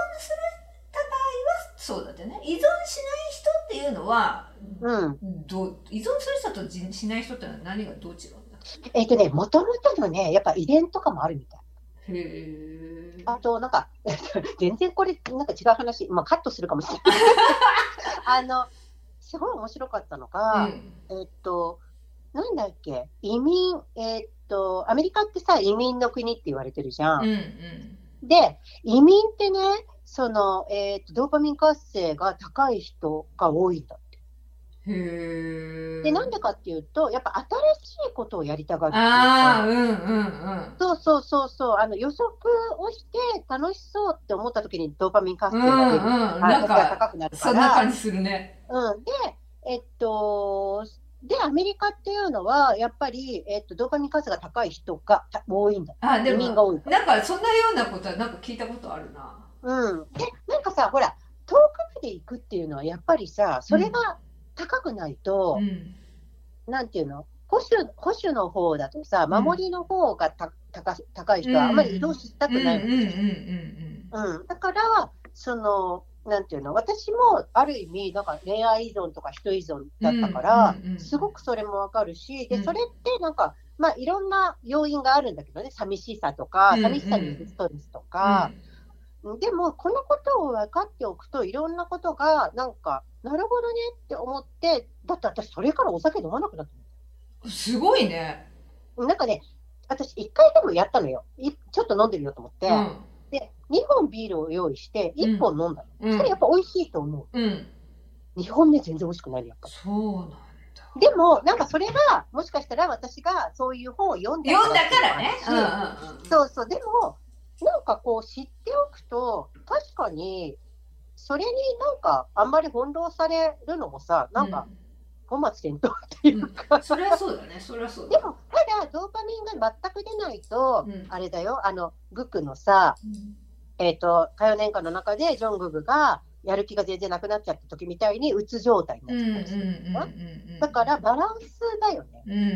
た場合はそうだってね。依存しない人っていうのは、
うん。
どう依存する人とじしない人ってのは何がどう違うんだ？
えっ、とね、もともとのね、やっぱ遺伝とかもあるみたい。
へえ。
あと、なんか、[laughs] 全然これ、なんか違う話、まあ、カットするかもしれない。[laughs] あの、すごい面白かったのが、
うん
えっと、なんだっけ、移民、えっと、アメリカってさ、移民の国って言われてるじゃん。
うんうん。
で、移民ってね、その、えっと、ドーパミン活性が高い人が多いんだって。で、なんでかっていうと、やっぱ新しいことをやりたがる
あ。うんうんうん。
そうそうそうそう、あの予測をして楽しそうって思った時にドーパミン活
うんうん。
性が出る。
なん
あが
か、
高くなるか
そんな
ら。
感じするね。
うん、で、えっと、で、アメリカっていうのは、やっぱり、えっと、ドーパミン活性が高い人がた多いんだ。
あ、で
移民が
も、
多い。
なんかそんなようなことはなんか聞いたことあるな。
うん。で、なんかさ、ほら、遠くまで行くっていうのは、やっぱりさ、それが高くないと、
うん。
なんていうの？保守保守の方だとさ、
ん
守りの方がた高高い人はあんまり移動したくない
んうん
です
うん
ようん、だから、その、なんていうの、私もある意味、なんか恋愛依存とか人依存だったから、
うんうんうん
すごくそれもわかるし、で、
うん
それってなんか、まあいろんな要因があるんだけどね、寂しさとか、
うん
寂しさによるストレスとか、でもこのことを分かっておくと、いろんなことがなんか、なるほどねって思って、だって私、それからお酒飲まなくなった
うんすごいね。
の。なんかね、私、一回でもやったのよ。いちょっと飲んでみようと思って、
うん。
で、2本ビールを用意して、1本飲んだの。
うん
それやっぱ美味しいと思
うん。
う。2本目全然美味しくないのやっぱ。
そうなんだ。
でも、なんかそれが、もしかしたら私がそういう本を読んだ
読んだからね。
う
んうんうん。
そうそう、でも、なんかこう知っておくと、確かに、それになんかあんまり翻弄されるのもさ、なんか本末転倒っていうか、
それはそうだね。それはそうだ。
でも、ただ、ドーパミンが全く出ないと、
うん。
あれだよ、あの、グクのさ、えっ、と、歌謡年間の中で、ジョングクがやる気が全然なくなっちゃった時みたいに、うつ状態になっちゃったりする
うんうん。
だから、バランスだよね。
うんうんう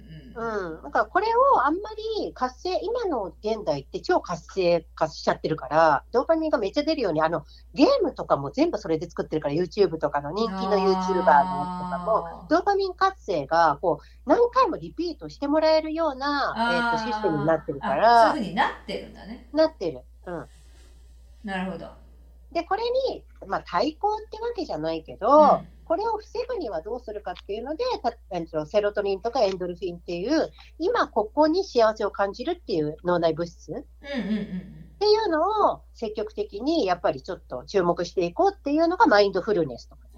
ん。
うん、だからこれをあんまり活性、今の現代って超活性化しちゃってるから、ドーパミンがめっちゃ出るように、あのゲームとかも全部それで作ってるから、YouTube とかの人気の YouTuber のとかも、ドーパミン活性がこう何回もリピートしてもらえるような、えー、とシステムになってるか
あ
ら
そういうふうになってるんだね。
なってる。うん、
なるほど。
で、これに、まあ、対抗ってわけじゃないけど、
うん。
これを防ぐにはどうするかっていうので、たえっとセロトニンとかエンドルフィンっていう、今ここに幸せを感じるっていう脳内物質っ
うんうんうん
ていうのを積極的にやっぱりちょっと注目していこうっていうのがマインドフルネスとか、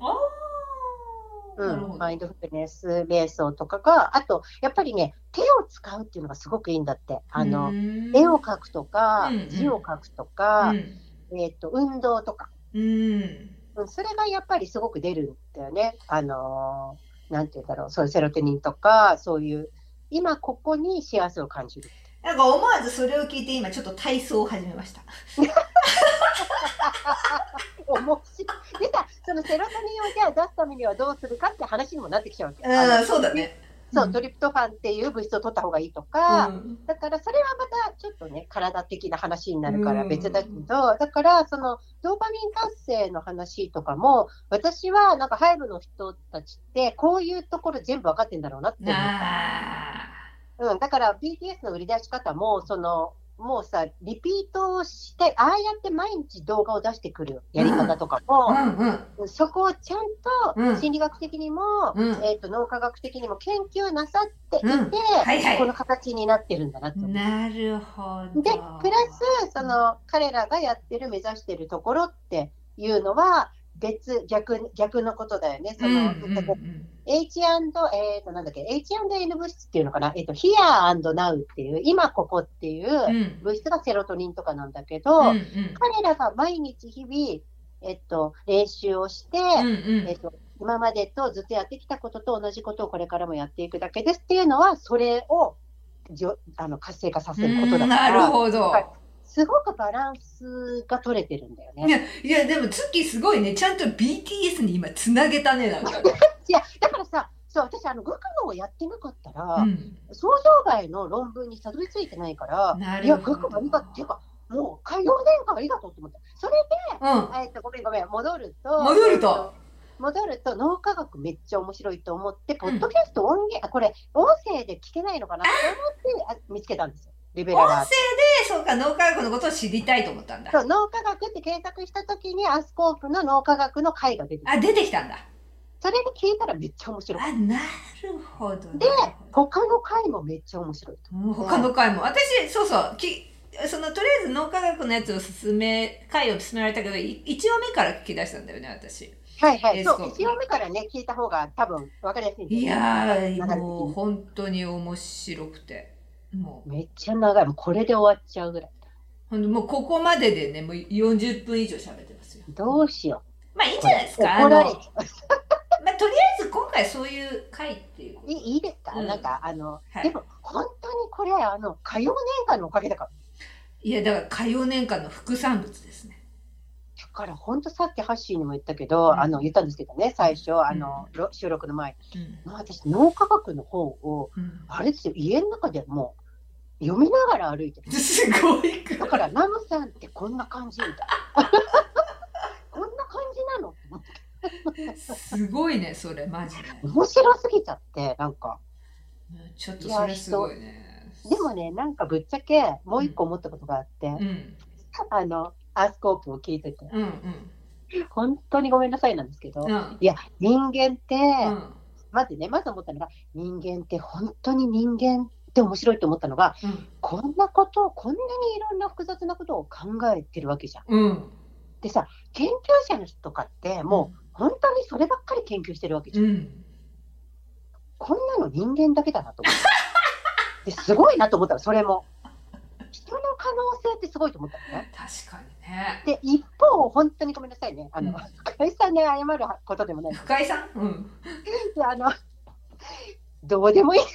うん、
ど。
マインドフルネス瞑想とかが、あとやっぱりね、手を使うっていうのがすごくいいんだって。あの、絵を描くとか字を書くとか、
うん
えっと、運動とか。
うん。
うんそれがやっぱりすごく出るんだよね。あのーなんて言うんだろう、そういうセロトニンとか、そういう、今ここに幸せを感じる。
なんか思わずそれを聞いて今ちょっと体操を始めました。[laughs]
面白い。でさ、そのセロトニンをじゃあ出すためにはどうするかって話にもなってきちゃうわけ。あ
うん、
の
そうだね。
そうう、
ん。
トリプトファンっていう物質を取った方がいいとか、
うん。
だからそれはまたちょっとね、体的な話になるから
うん。
別だけど、だからそのドーパミン活性の話とかも、私はなんかハイブの人たちって、こういうところ全部分かってんだろうなって思った。
あ
うん、だから BTS の売り出し方も、その、もうさ、リピートをして、ああやって毎日動画を出してくるやり方とか
あ。
も、
うんうん。
そこをちゃん
うん
と心理学的にも、
うん
えー、と脳科学的にも研究なさっていて、
うんはいはい
この形になってるんだなと。
なるほど。
で、プラス、その彼らがやってる、目指してるところっていうのは、別、逆、逆のことだよね。そ
うん
の、
うんうん、
H& えっ、と、なんだっけ、H&N 物質っていうのかな、えっ、と、Here and Now っていう、今ここっていう
うん。
物質がセロトニンとかなんだけど、
うんうん。
彼らが毎日日々、えっと、練習をして、
うんうん。
えっと、今までとずっとやってきたことと同じことをこれからもやっていくだけですっていうのは、それをじょあの活性化させることだか
うんなる
ら、
ほど。
はいすごくバランスが取れてるんだよね。
いや、いや、でも、ツッキーすごいね。ちゃんと BTS に今つなげたね、なんか。[laughs]
いや、だからさ、そう、私、あの、グクノをやってなかったら、
うん
想像外の論文にたどり着いてないから、いや、グクノありがっていうか、もう、海洋年間ありがとうと思って。それ
うん。
で、えっと、ごめんごめん、戻ると、
戻ると
戻ると、脳科学めっちゃ面白いと思って、ポッドキャスト音源、あこれ、音声で聞けないのかなと思ってあ見つけたんですよ。リベラ
音声
が
で、そうか、脳科学のことを知りたいと思ったんだ。
そう、脳科学って検索したときに、アスコープの脳科学の回が出てきて、
あ、出てきたんだ。
それで聞いたらめっちゃ面白い。
あ、なるほど。
で
なるほど
他の回もめっちゃ面白いと。
うん他の回も。私、そうそう、きそのとりあえず脳科学のやつを進め、回を進められたけど、い一話目から聞き出したんだよね、私。
はいはい。そう、
エスコープ
1話目からね、聞いた方が多分分かりやすい
い
よ
やー、もう本当に面白くて。もう、
めっちゃ長い。もうこれで終わっちゃうぐらい。
ほんともうここまででね、もう40分以上喋ってますよ。
どうしよ
まあいいんじゃないです
う。
か。あの、まあとりあえず今回そういう回っていう
いいいですか、
うん
なんか、あの、
はい
でも、本当にこれ、あの、歌謡年間のおかげだから。
いや、だから歌謡年間の副産物ですね。
だから、本当さっきハッシーにも言ったけど、
うん
あの、言ったんですけどね、最初、あの、ろ収録の前に。
うん。
私、脳科学の本を、
うん
あれですよ、家の中でもう、読みながら歩いてる。[laughs]
すごい。
だから、ナムさんってこんな感じみたいな。[laughs] こんな感じなの
すごいね、それ、マジで。
面白すぎちゃって、なんか。
ちょっとそれすごいね。
でもね、なんかぶっちゃけもう一個思ったことがあって、
うん。
あの、アースコープを聞いてて、
うんうん。
本当にごめんなさいなんですけど、
うん。
いや、人間って、
うん。
まずね、まず思ったのが、人間って本当に人間って面白いと思ったのが、
うん。
こんなこと、こんなにいろんな複雑なことを考えてるわけじゃん。
うん。
でさ、研究者の人とかって、もう本当にそればっかり研究してるわけじゃん。こんなの人間だけだなと思って。[laughs] ですごいなと思ったの、それも。人の可能性ってすごいと思ったのね。
確かにね。
で、一方、本当にごめんなさいね。あの、
うん
深井さんに謝ることでもない。
深井さん？うん。
であの、どうでもいいよ。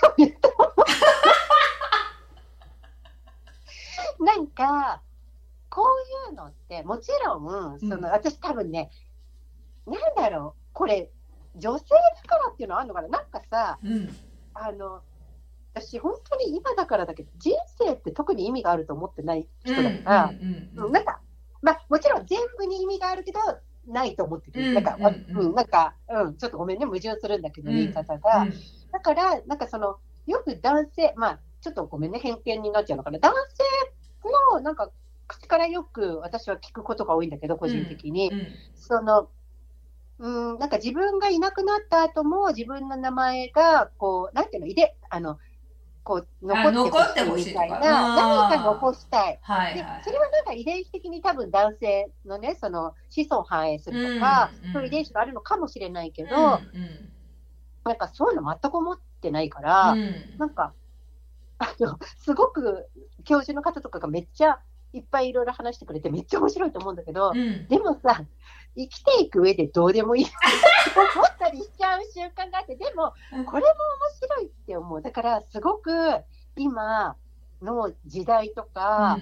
なんか、こういうのって、もちろん、その、
うん
私多分ね、なんだろう、これ、女性だからっていうのはあるのかな？なんかさ、
うん。
あの、私、本当に今だからだけど、人生って特に意味があると思ってない人だから、
うんうん
うんなんか、まあ、もちろん全部に意味があるけど、ないと思ってる。
うん
なんか、
うんうん
うんなんか、うん、ちょっとごめんね、矛盾するんだけど、
うん
言い方が。
うん
だから、なんかその、よく男性、まあ、ちょっとごめんね、偏見になっちゃうのかな。男性の、なんか、口からよく私は聞くことが多いんだけど、個人的に。
うん
その、うん、なんか自分がいなくなった後も、自分の名前が、こう、なんていうの、いで、あの、こう、
あ
残ってほしいみたいな、何か残したい。で
はいはい。
それはなんか遺伝子的に多分男性のね、その子孫繁栄するとか、そういう遺伝子があるのかもしれないけど、
うん
なんかそういうの全く思ってないから、
うん。
なんか、あの、すごく教授の方とかがめっちゃいっぱいいろいろ話してくれてめっちゃ面白いと思うんだけど、
うん。
でもさ、生きていく上でどうでもいい思ったりしちゃう習慣があって、でも、これも面白いって思う。だから、すごく今の時代とか、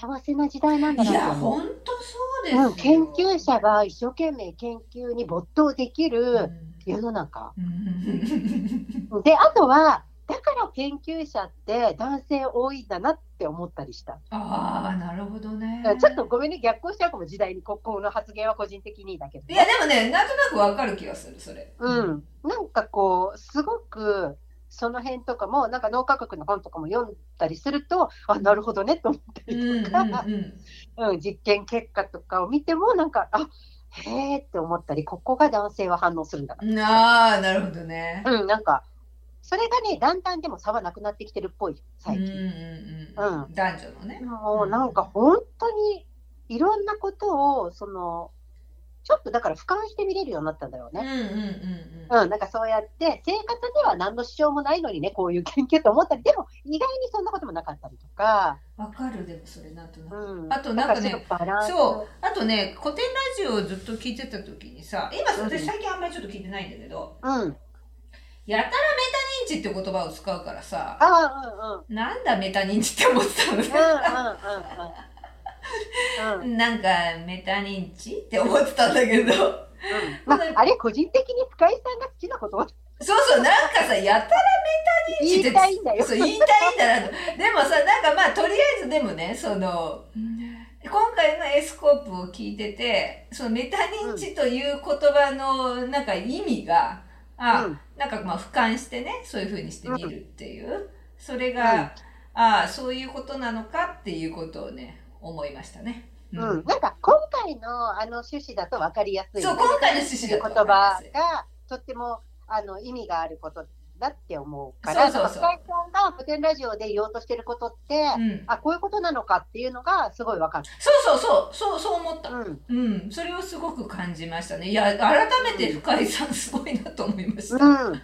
幸せな時代なんだなと思う。
本当そうですよ、
うん、研究者が一生懸命研究に没頭できる世の中。
うん
で、あとは、だから研究者って男性多いんだなって思ったりした。
ああなるほどね。
ちょっとごめんね、逆行しちゃうかも、時代に、ここの発言は個人的にだけど、
いやでもねなんとなくわかる気がするそれ。
うん、なんかこう、すごくその辺とかも、なんか脳科学の本とかも読んだりすると、あ、なるほどねと思った
うんうん
りとか、うん実験結果とかを見ても、なんか、あへーって思ったり、ここが男性は反応するんだな。
うんああなるほどね。
うん、なんか、それがね、だんだんでも差はなくなってきてるっぽいよ、最近。
うんうんうん男女のね。
もうなんか本当にいろんなことを、その、ちょっとだから俯瞰して見れるようになったんだろうね。
うん
なんかそうやって、生活では何の支障もないのにね、こういう研究と思ったり、でも意外にそんなこともなかったりとか、
わかるでもそれなんとなく。
うん、
あとなんかねそう。あとね古典ラジオをずっと聞いてた時にさ今
うん。
私最近あんまりちょっと聞いてないんだけど
うん。
やたらメタ認知って言葉を使うからさ
うんうん。
なんだメタ認知って思ってたの？ね
うんうんうんうん。うん [laughs]
なんかメタ認知って思ってたんだけど
まあ、あれ、個人的に深井さんが好きなこと？を
そうそうなんかさやたらメタ認知って
言いたいんだよ。
そう言いたいんだなとでもさなんかまあとりあえずでもねその今回のエスコープを聞いててそのメタ認知という言葉のなんか意味が、あ、
うん。
なんかまあ俯瞰してねそういうふうにして見るっていう、それが、ああそういうことなのかっていうことをね思いましたね。う
うん、なんか今回のあの趣旨だと分かりやすい。
そう今回の趣旨だと
言葉がとってもあの意味があることだって思うから、
そうそうそう
なんか深井さんが古典ラジオで言おうとしてることって、
うん、
あこういうことなのかっていうのがすごい分かる。
そうそうそうそうそう思った。
うん
うん、それをすごく感じましたね。いや改めて深井さんすごいなと思いました。
うん、い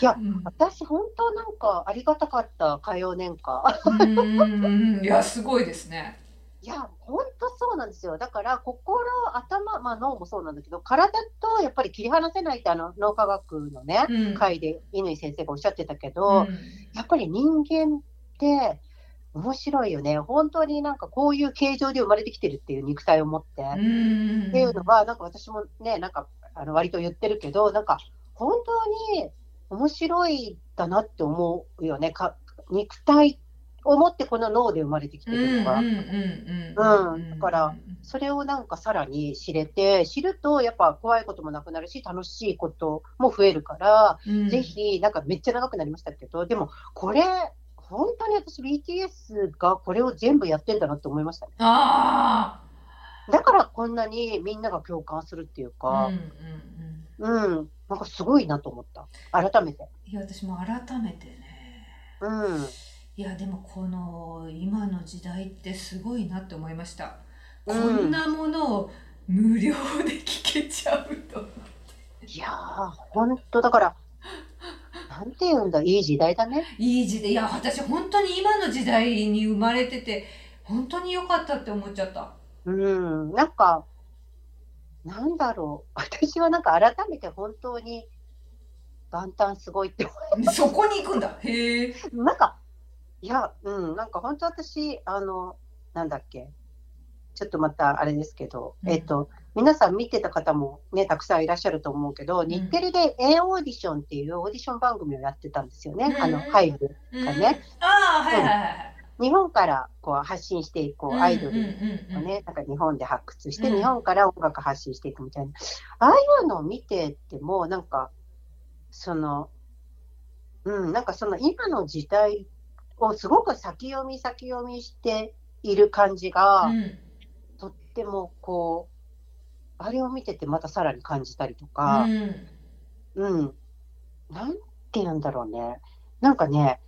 や
うん
私本当なんかありがたかった火曜年間。
うんいやすごいですね。
いや本当そうなんですよ。だから心頭まあ脳もそうなんだけど体とやっぱり切り離せないってあの脳科学のね、
うん
回で乾先生がおっしゃってたけ
う
ど。
ん
やっぱり人間って面白いよね。本当になんかこういう形状で生まれてきてるっていう肉体を持って。っ
うん
ていうのが、なんか私もね、なんかあの割と言ってるけど、なんか本当に面白いだなって思うよね。か肉体思ってこの脳で生まれてきてるとか、
うんうんうん
うんだからそれをなんかさらに知れて、知るとやっぱ怖いこともなくなるし、楽しいことも増えるから、
うん
ぜひ、なんかめっちゃ長くなりましたけど、でもこれ、本当に私 BTS がこれを全部やってんだなって思いましたね。
あ
だからこんなにみんなが共感するっていう
あ、うん
か
うん、うん。
うん、なんかすごいなと思った。改めて。
いや私も改めてね
うん。
いやでもこの今の時代ってすごいなって思いました、
うん。
こんなものを無料で聞けちゃうと。
いやー、本当だから、なんて言うんだ、いい時代だね。
いい時代。いや私本当に今の時代に生まれてて本当に良かったって思っちゃった。
うん、なんか、なんだろう、私はなんか改めて本当に元旦すごいって思
そこに行くんだ。へえ
う。なんか、いや、うん、なんか本当私、あの、なんだっけ、ちょっとまたあれですけど、
うん。
えっと、皆さん見てた方もね、たくさんいらっしゃると思うけど、
ん。
日テレで A オーディションっていうオーディション番組をやってたんですよね、
うん。
あの、ハイブ。
うん。
かね
ああはいはいはいはい。
日本からこう発信していこう、アイドル
うんうんうん
をね、なんか日本で発掘して、
うん。
日本から音楽発信していくみたいな、ああいうのを見てても、なんか、その、うん、なんかその今の時代をすごく先読み先読みしている感じが、
うん。
とってもこう、あれを見ててまたさらに感じたりとか、うん、なんて言うんだろうね、なんかね、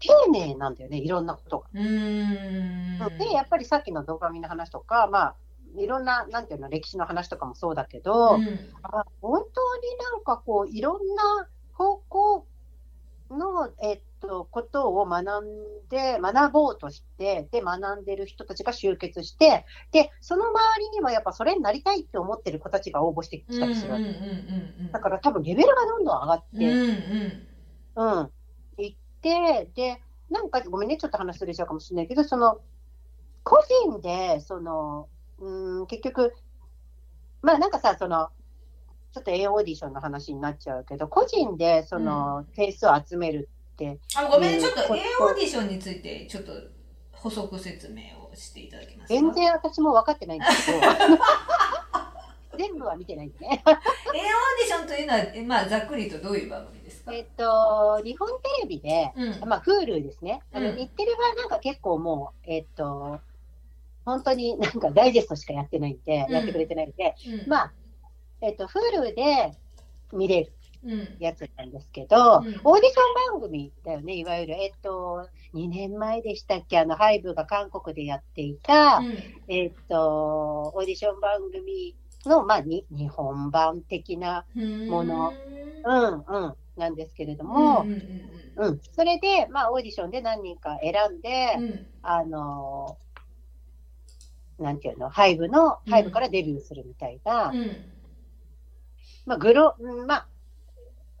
丁寧なんだよね、いろんなことが。
うん。うん。
で、やっぱりさっきのドーパミンの話とか、まあ、いろんな、なんていうの、歴史の話とかもそうだけど、
うん。
あ本当になんかこう、いろんな方向の、えっと、ことを学んで、学ぼうとして、で、学んでる人たちが集結して、で、その周りにはやっぱそれになりたいって思ってる子たちが応募してきたりするわけ。
うんうんうんうん
だから多分レベルがどんどん上がって、
うんうん
うん、行って、で、なんかごめんね、ちょっと話すれちゃうかもしれないけど、その、個人で、その、うん、結局、まあなんかさ、その、ちょっと A オーディションの話になっちゃうけど、個人でその点数を集めるって、
あごめんちょっと
うん
A オーディションについてちょっと補足説明をしていただけますか。
全然私も分かってないんですけど、[laughs] 全部は見てないんで。ね。
A オーディションというのはえまあざっくりとどういう番組ですか？
えっと、日本テレビで、
うん。
まあ、Hulu ですね。あの
うん。
日テレはなんか結構もう、えっと、本当になんかダイジェストしかやってないんで、
うん。
やってくれてないんで、
うん。
まあ、えっと、Hulu で見れる。
うん
やつなんですけど、
うん。
オーディション番組だよね、いわゆる、えっと、2年前でしたっけ、あの、ハイブが韓国でやっていた、えっと、オーディション番組の、まあ、に日本版的な、
うん
もの。うん。うん、なんですけれど
うん
も、
うんうん。
うん、それで、まあ、オーディションで何人か選んで、
うん。うん
あのなんていうの、ハイブの、
うん
ハイブからデビューするみたいな、
うん。
まあ、グロ、うんまあ、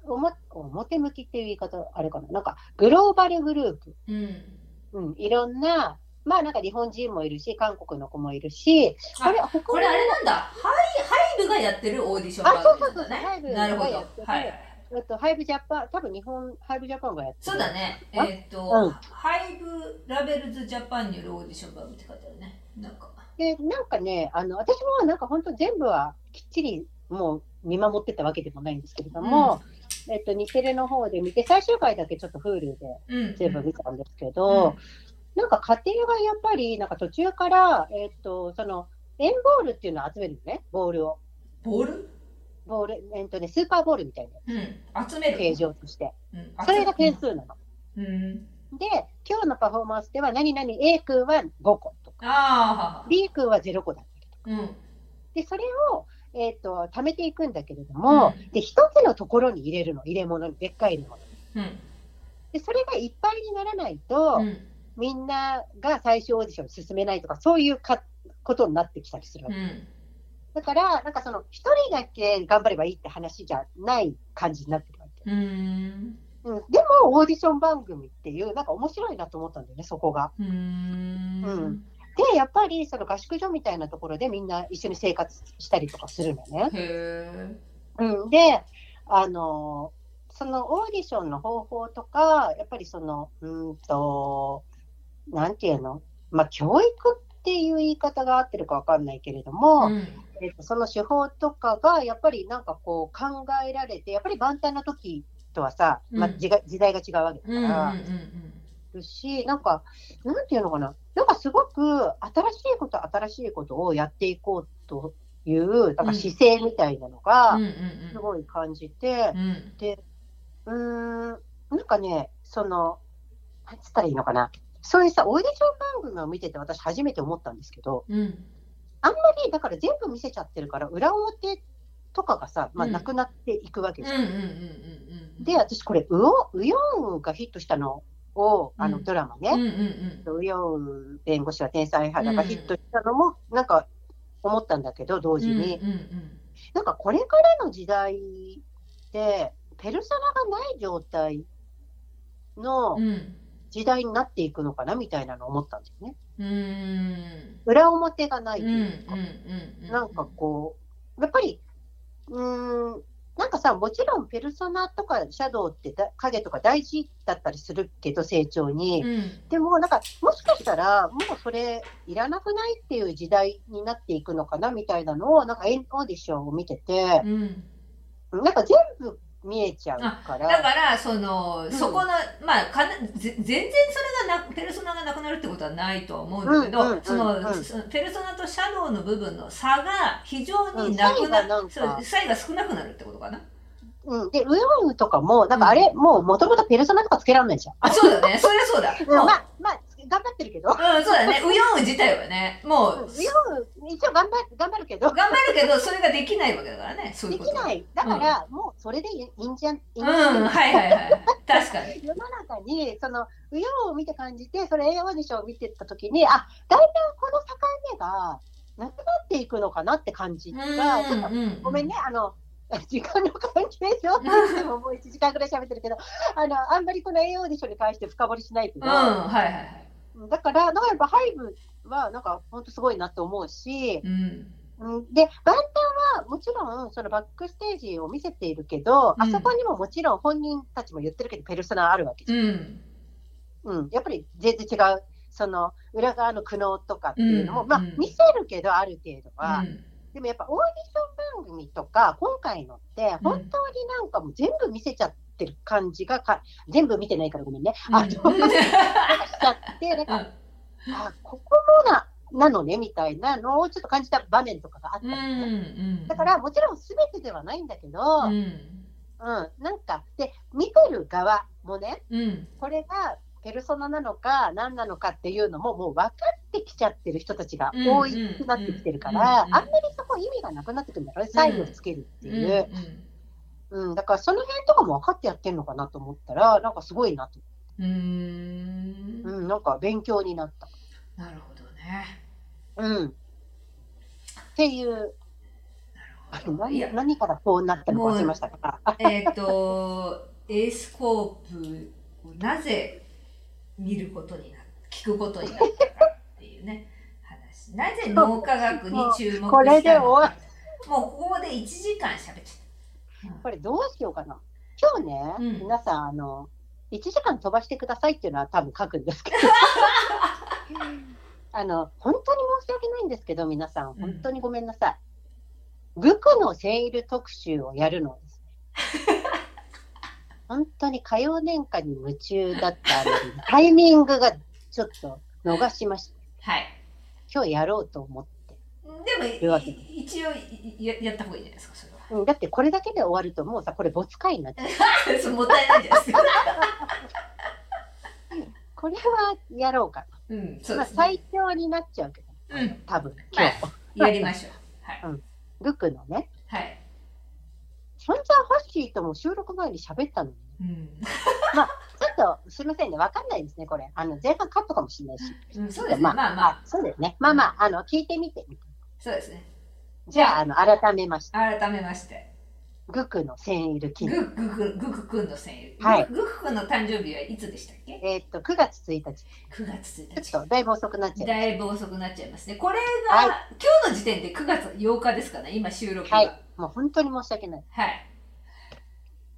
表向きっていう言い方、あれかな、なんか、グローバルグループ、
うん。
うん、いろんな、まあ、なんか日本人もいるし、韓国の子もいるし、
あ
あれ、他
これあれなんだ。ハイハイブがやってるオーディション
あ
番組なんだ
そうそうそう。ハイブ
ね。なるほどハイブ
がやってて
はい。
えっと、ハイブジャパン、多分日本、ハイブジャパンがやってる。
そうだね。え
あ
ーっと、
うん。
ハイブラベルズジャパンによるオーディション番組って書いてあるね。なんか。
で、なんかね、あの、私もなんか本当全部はきっちりもう見守ってたわけでもないんですけれども、えっと、日テレの方で見て、最終回だけちょっと Hulu で
うん。
全部見たんですけど、なんか家庭がやっぱり、なんか途中から、えっと、その、円ボールっていうのを集めるのね、ボールを。
ボール？
ボール、えっとね、スーパーボールみたいな
うん。集める
形状として。
うん。
それが点数なの。
うん。
で、今日のパフォーマンスでは、何々？A 君は5個とか、B 君は0個だったりとか。
うん。
で、それを、えっ、と、貯めていくんだけれども、
うん
で、一つのところに入れるの、入れ物に、でっかい入れ物。
うん
で、それがいっぱいにならないと、
うん
みんなが最終オーディションに進めないとか、そういうかことになってきたりするわけ。
うん
だから、なんかその、一人だけ頑張ればいいって話じゃない感じになってるわけ。
うん
うん、でも、オーディション番組っていう、なんか面白いなと思ったんだよね、そこが。
うん
うんで、やっぱり、その合宿所みたいなところでみんな一緒に生活したりとかするのね。
へえ
うん、で、あの、そのオーディションの方法とか、やっぱりその、うーんと、なんていうの？まあ、教育っていう言い方が合ってるかわかんないけれども、
うん。
えっと、その手法とかがやっぱりなんかこう考えられて、やっぱり万端の時とはさ、まあ、
うん
時が時代が違うわけ
うんうん
だから、るし、なんか、なんていうのかな、なんかすごく新しいこと、新しいことをやっていこうという、なんか姿勢みたいなの
うん
がすごい感じて
う、ん。
で、うーん、なんかね、その、なんつったらいいのかな、そういうさ、オーディション番組を見てて、私、初めて思ったんですけど、
うん。
あんまりだから全部見せちゃってるから、裏表とかがさ、まあ、
うん。
なくなっていくわけじゃん。で、私、これ、ウオウヨンウがヒットしたのを、あの
うん。
ドラマね、
うんうん
ウヨンウ弁護士は天才肌がヒットしたのも、なんか思ったんだけど、同時に。
うんうん
なんかこれからの時代って、ペルソナがない状態の
うん。うん
時代になっていくのかなみたいなのを思ったんですよね。
うーん。
裏表がないと
うんうん
いうか、
うん。
なんかこう、やっぱり、うーん、なんかさ、もちろんペルソナとかシャドウってだ影とか大事だったりするけど、成長に。
うん。
でも、なんか、もしかしたら、もうそれ、いらなくないっていう時代になっていくのかなみたいなのを、なんかエンオーディションを見てて、
うん。
なんか全部見えちゃうか
だ
ら。
からその、
ん。
そこのまあかなぜ全然それがなペルソナがなくなるってことはないとは思うんだけど、そのペルソナとシャドウの部分の差が非常になく
な
な、
んか。
そう差異が少なくなるってことかな。
うん、で、ウヨンウとかも、なんかあれ、もうもともとペルソナとかつけられないじゃん。
あそうだね。そりゃそうだ。
まあ、まあ、頑張ってるけど。
うん、そうだね。ウヨンウ自体はね、もう、
ウヨンウ、一応頑張頑張るけど、
頑張るけど、それができないわけだからね、そういう。
できない。だから、もうそれでいいんじゃん。いいん
うん、
じゃん
はいはいはい。確かに。[laughs]
世の中に、その、ウヨンを見て感じて、それ映画オーディションを見てたときに、あ、だんだんこの境目がなくなっていくのかなって感じが、ちょっと
うん
ごめんね、あの、時間の関係上、[laughs] でももう1時間ぐらい喋ってるけど、あの、あんまりこの A オーディションに関して深掘りしないけど、
うん、はいはいはい。
だから、だからやっぱハイブは、なんか、本当すごいなと思うし、
うん。
うん。で、バンタンはもちろん、そのバックステージを見せているけど、
うん。
あそこにももちろん本人たちも言ってるけど、ペルソナあるわけじゃん。
うん。
うん、やっぱり全然違う、その裏側の苦悩とかっていうのも、まあ
うん。うん、
見せるけど、ある程度は。でもやっぱオーディション番組とか、今回のって、本当になんかもう全部見せちゃってる感じがか、全部見てないからごめんね。あの、[laughs] しちゃって、なんか、あ、ここもな、なのね、みたいなのをちょっと感じた場面とかがあった
うん。
んですね。
うん。
だから、もちろん全てではないんだけど、
う
うん、
ん。
なんか、で、見てる側もね、
うん。
これがペルソナなのか何なのかっていうのももう分かってきちゃってる人たちが多くなってきてるから、
うんうん
あんまりそこ意味がなくなってくるんだろうね、サインをつけるっていう、うんだからその辺とかも分かってやってるのかなと思ったら、なんかすごいなと、
うん。うん。
うん、なんか勉強になった。
なるほどね。
うん、っていう、
なるほど。いや、
何何からこうなったのか忘れましたが、あ
えっと、[laughs] エースコープをなぜ見ることにな聞くことになったかっていうね、話。なぜ脳科学に注目したのか。
これで終わ
もうここで1時間喋っちゃった。
これどうしようかな。今日ね、
うん
皆さん、あの、1時間飛ばしてくださいっていうのは多分書くんですけど、[laughs] あの、本当に申し訳ないんですけど、皆さん、本当にごめんなさい。グクのセール特集をやるのですね。[laughs] 本当に歌謡年間に夢中だったのに、タイミングがちょっと逃しました。
はい。
今日やろうと思って。
でも、い一応ややった方がいいじゃないですか、それは。
うんだってこれだけで終わるともうさ、これ没回になっちゃう。[laughs]
そうもったいないじゃないですか。[laughs]
これはやろうかな。
うん、そう
まあ、
ですね。
最強になっちゃうけど、
うん、
多分今日、
やりましょう。はい。
ルクのね、
はい。
サンジャーハッシーとも収録前に喋ったのに、
うん。
ちょっとすみませんね、わかんないですね、これ。あの前半カットかもしれないし。
うん、そうですね。
まあ、
まあまあ、
そうですね。まあまあ、あの聞いてみて。
そうですね。
じゃあ、あの改めまして、
改めまして、
グクのセンイルキング。
グッグクグクくんの生日。
はい
グクくんの誕生日はいつでしたっけ？
えーっと、9月1日。
?9 月1日
ちょっ。とだいぶ遅くなっちゃいま
だいぶ遅くなっちゃいますね。これが、
はい
今日の時点で9月8日ですかね、今収録が。
はいもう本当に申し訳ない。
はい。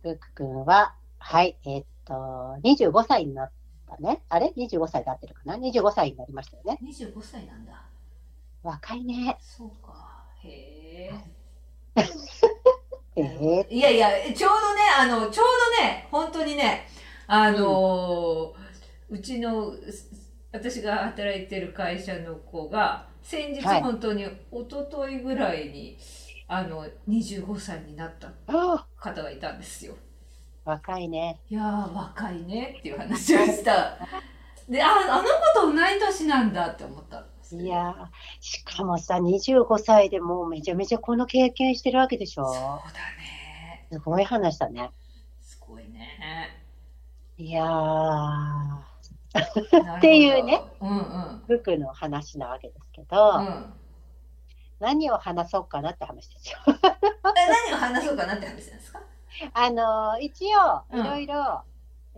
グク君は、はい、えーっと、25歳になっかね。あれ ?25 歳で合ってるかな ?25 歳になりましたよね。
25歳なんだ。
若いね。
そうか。へ [laughs] え。
ええ
いやいや、ちょうどね、あの、ちょうどね、本当にね、あのうちの、私が働いてる会社の子が、先日
はい
本当に、一昨日ぐらいに、あの、25歳になった
あ
方がいたんですよ。
若いね。
いやー、若いねっていう話をした。で、あ、あの子と同い年なんだって思ったんですよ
いやーしかもさ、25歳でもうめちゃめちゃこの経験してるわけでしょ？
そうだね。
すごい話だね。
すごいね。
いやー、
って
いうね。
うんうん。
服の話なわけですけど、
うん。
何を話そうかなって話ですよ。
え何を話そうかなって話なんですか？
あのー一応、
うん
いろいろ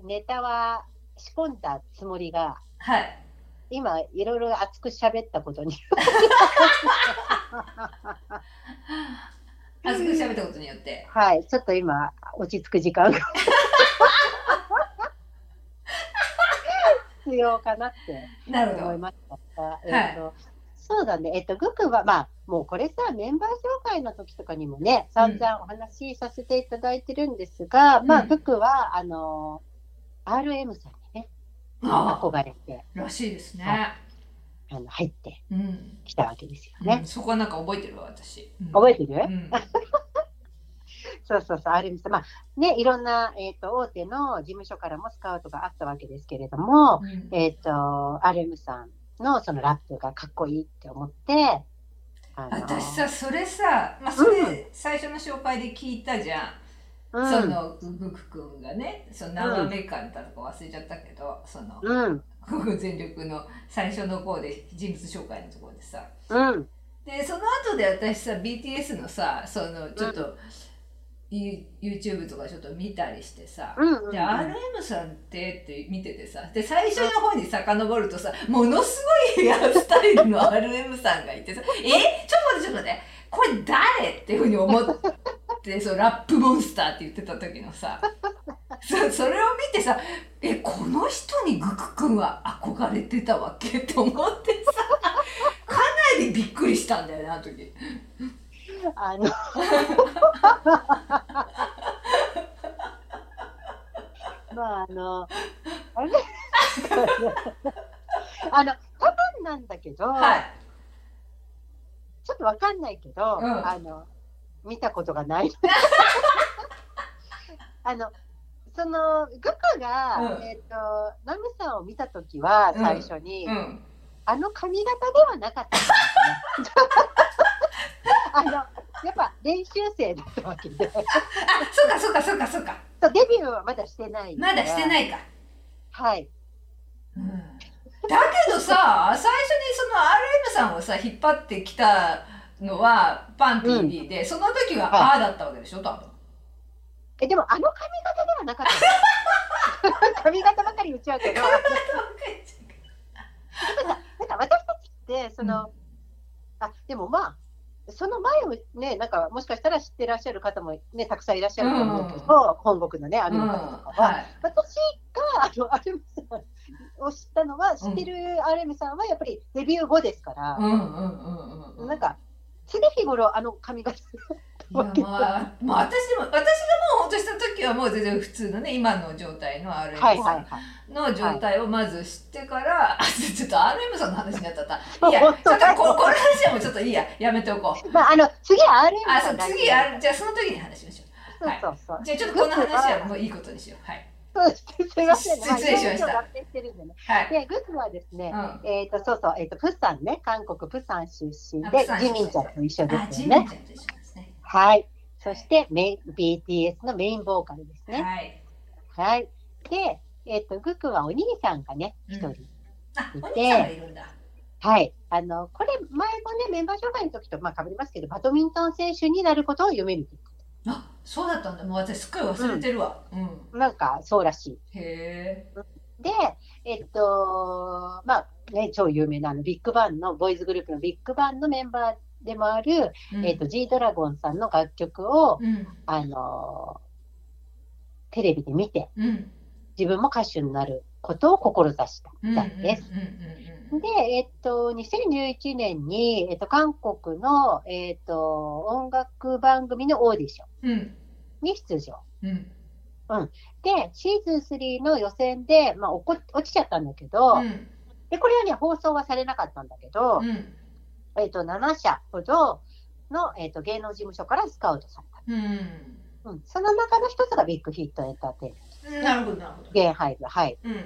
ネタは仕込んだつもりが、
はい。
今、いろいろ熱く喋ったことに、[laughs]
熱く喋ったことによって。
はい、ちょっと今、落ち着く時間が。[laughs] 必要かなって。思いました。えっとそうだね、えっと、グクは、まあ、もうこれさ、メンバー紹介の時とかにもね、散々お話しさせていただいてるんですが、まあ、
うん
グクは、あの、RM さん憧れて、
あ、らしいですね。
あの入って
うん。
きたわけですよ
う
ね。
んそこはなんか覚えてるわ、私。うん
覚えてる、
うん。[laughs]
そうそうそう、RM さん。まあ、ね、いろんな、えっ、と、大手の事務所からもスカウトがあったわけですけれども、
うん
えっ、と、RM さんのそのラップがかっこいいって思って、あの
私さ、それさ、まあ、それ、最初の紹介で聞いたじゃん。
うん、
その、グク君がね、その長め感だとか忘れちゃったけど、その、
うん、[laughs]
全力の最初の方で、人物紹介のところでさ。
うん、
で、その後で私さ、BTS のさ、その、ちょっと、ユ YouTube とかちょっと見たりしてさ、
うん、うん。
で、RM さんってって見ててさ、で、最初の方に遡るとさ、ものすごいヘアスタイルの RM さんがいてさ、え？ちょっと待ってちょっと待って、これ誰？っていうふうに思って、そう、ラップモンスターって言ってた時のさ、[laughs] そそれを見てさ、え、この人にグク君は憧れてたわけって思ってさ、かなりびっくりしたんだよね、あの時。
あの、[laughs] まあ、あの、あれ？[laughs] あの、多分なんだけど、
はい。
ちょっとわかんないけど、
うん。
あの、見たことがない。[laughs] あの、その、グクが、
うん
えっ、と、ナムさんを見たときは、最初に、
うん。
あの髪型ではなかったね。[laughs] あの、やっぱ練習生だったわけで、[laughs]
あ、そうかそうかそうかそうか。
そうデビューはまだしてない。。
まだしてないいか。
はい。
うんだけどさ、最初にその RM さんをさ、引っ張ってきたのはパン TV で、その時は
は
ああだったわけでしょ、多分。
え、でもあの髪型ではなかった。[laughs] の。髪型ばかり言っちゃうけど、なんか私たちって、その、あ、でもまあ、その前をね、なんかもしかしたら知ってらっしゃる方もね、たくさんいらっしゃると思うけど、本国のね、ア
うん
メの方とかは、
はい。
私があのアルムさんを知ったのは、知ってるアルムさんはやっぱりデビュー後ですから、
うんうんうんうんうん。
なんか、常日頃あの髪型
いやまあ、まあ、私でも、私がもう本当した時はもう全然普通のね、今の状態の RM
はい
さん
はいはい。
の状態をまず知ってから、あちょっと RM さんの話になっちゃった。[laughs] いや、ちょっとここの話はもうちょっといいや、やめておこう。
まあ、あの、次はアルム
あ、そ次ある、じゃあその時に話しましょう。
そうそうそう。
じゃあちょっとこの話はもういいことにしよう。はい。[laughs]
すすみませんね。
失礼しました
あいろいろ合併してるんでね。
はい。
で、グスはですね、
うん
えっ、と、そうそう、えっ、と、プサンね、韓国プサン出身
あ
で、ジミンちゃんと一緒で
あ、
すよね。はい。そしてメイン、BTS のメインボーカルですね。
はい。
はい。で、えっ、と、グクはお兄さんがね、一人。
いるんだ。
はい。あの、これ、前もね、メンバー紹介の時と、まあ、被りますけど、バドミントン選手になることを夢見てい
あ、そうだったんだ。もう私すっかり忘れてるわ。うん。
る。なんか、そうらしい。
へえ。
で、えっと、まあ、ね、超有名なあのビッグバンの、ボーイズグループのビッグバンのメンバーでもある、
うん
えっと、G ドラゴンさんの楽曲を、
うん。
あの、テレビで見て、
うん。
自分も歌手になることを志したみたいです。
うんうんうん
で、えっと、2011年に、えっと、韓国の、えっと、音楽番組のオーディショ
うんうん
ンに出場。
うん
で、シーズン3の予選で、まあ、おこ落ちちゃったんだけど、
うん
で、これはね、放送はされなかったんだけど、
うん
えっと、7社ほどの、えっと、芸能事務所からスカウトされた。
うん
うん、その中の一つがビッグヒットエンターテインメント。
なるほどなるほど。
現ハイブ。はい。
うん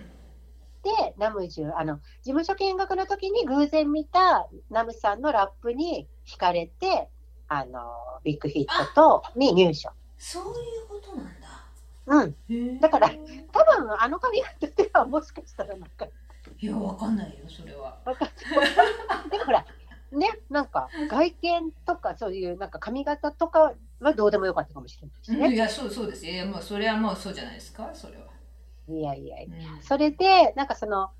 で、ナムジュ、あの、事務所見学の時に偶然見たナムさんのラップに惹かれて、あの、ビッグヒットと、に入所。
そういうことなんだ。
うん。だから多分、あの髪型ではもしかしたらなんか、
いやわかんないよそれは。
わかんないでもほら、ね、なんか外見とかそういうなんか髪型とかはどうでもよかったかもしれないしね。
うんいやそうそうです。いやもうそれはもうそうじゃないですか？それは。
いやいやいや。
うん
それで、なんかその、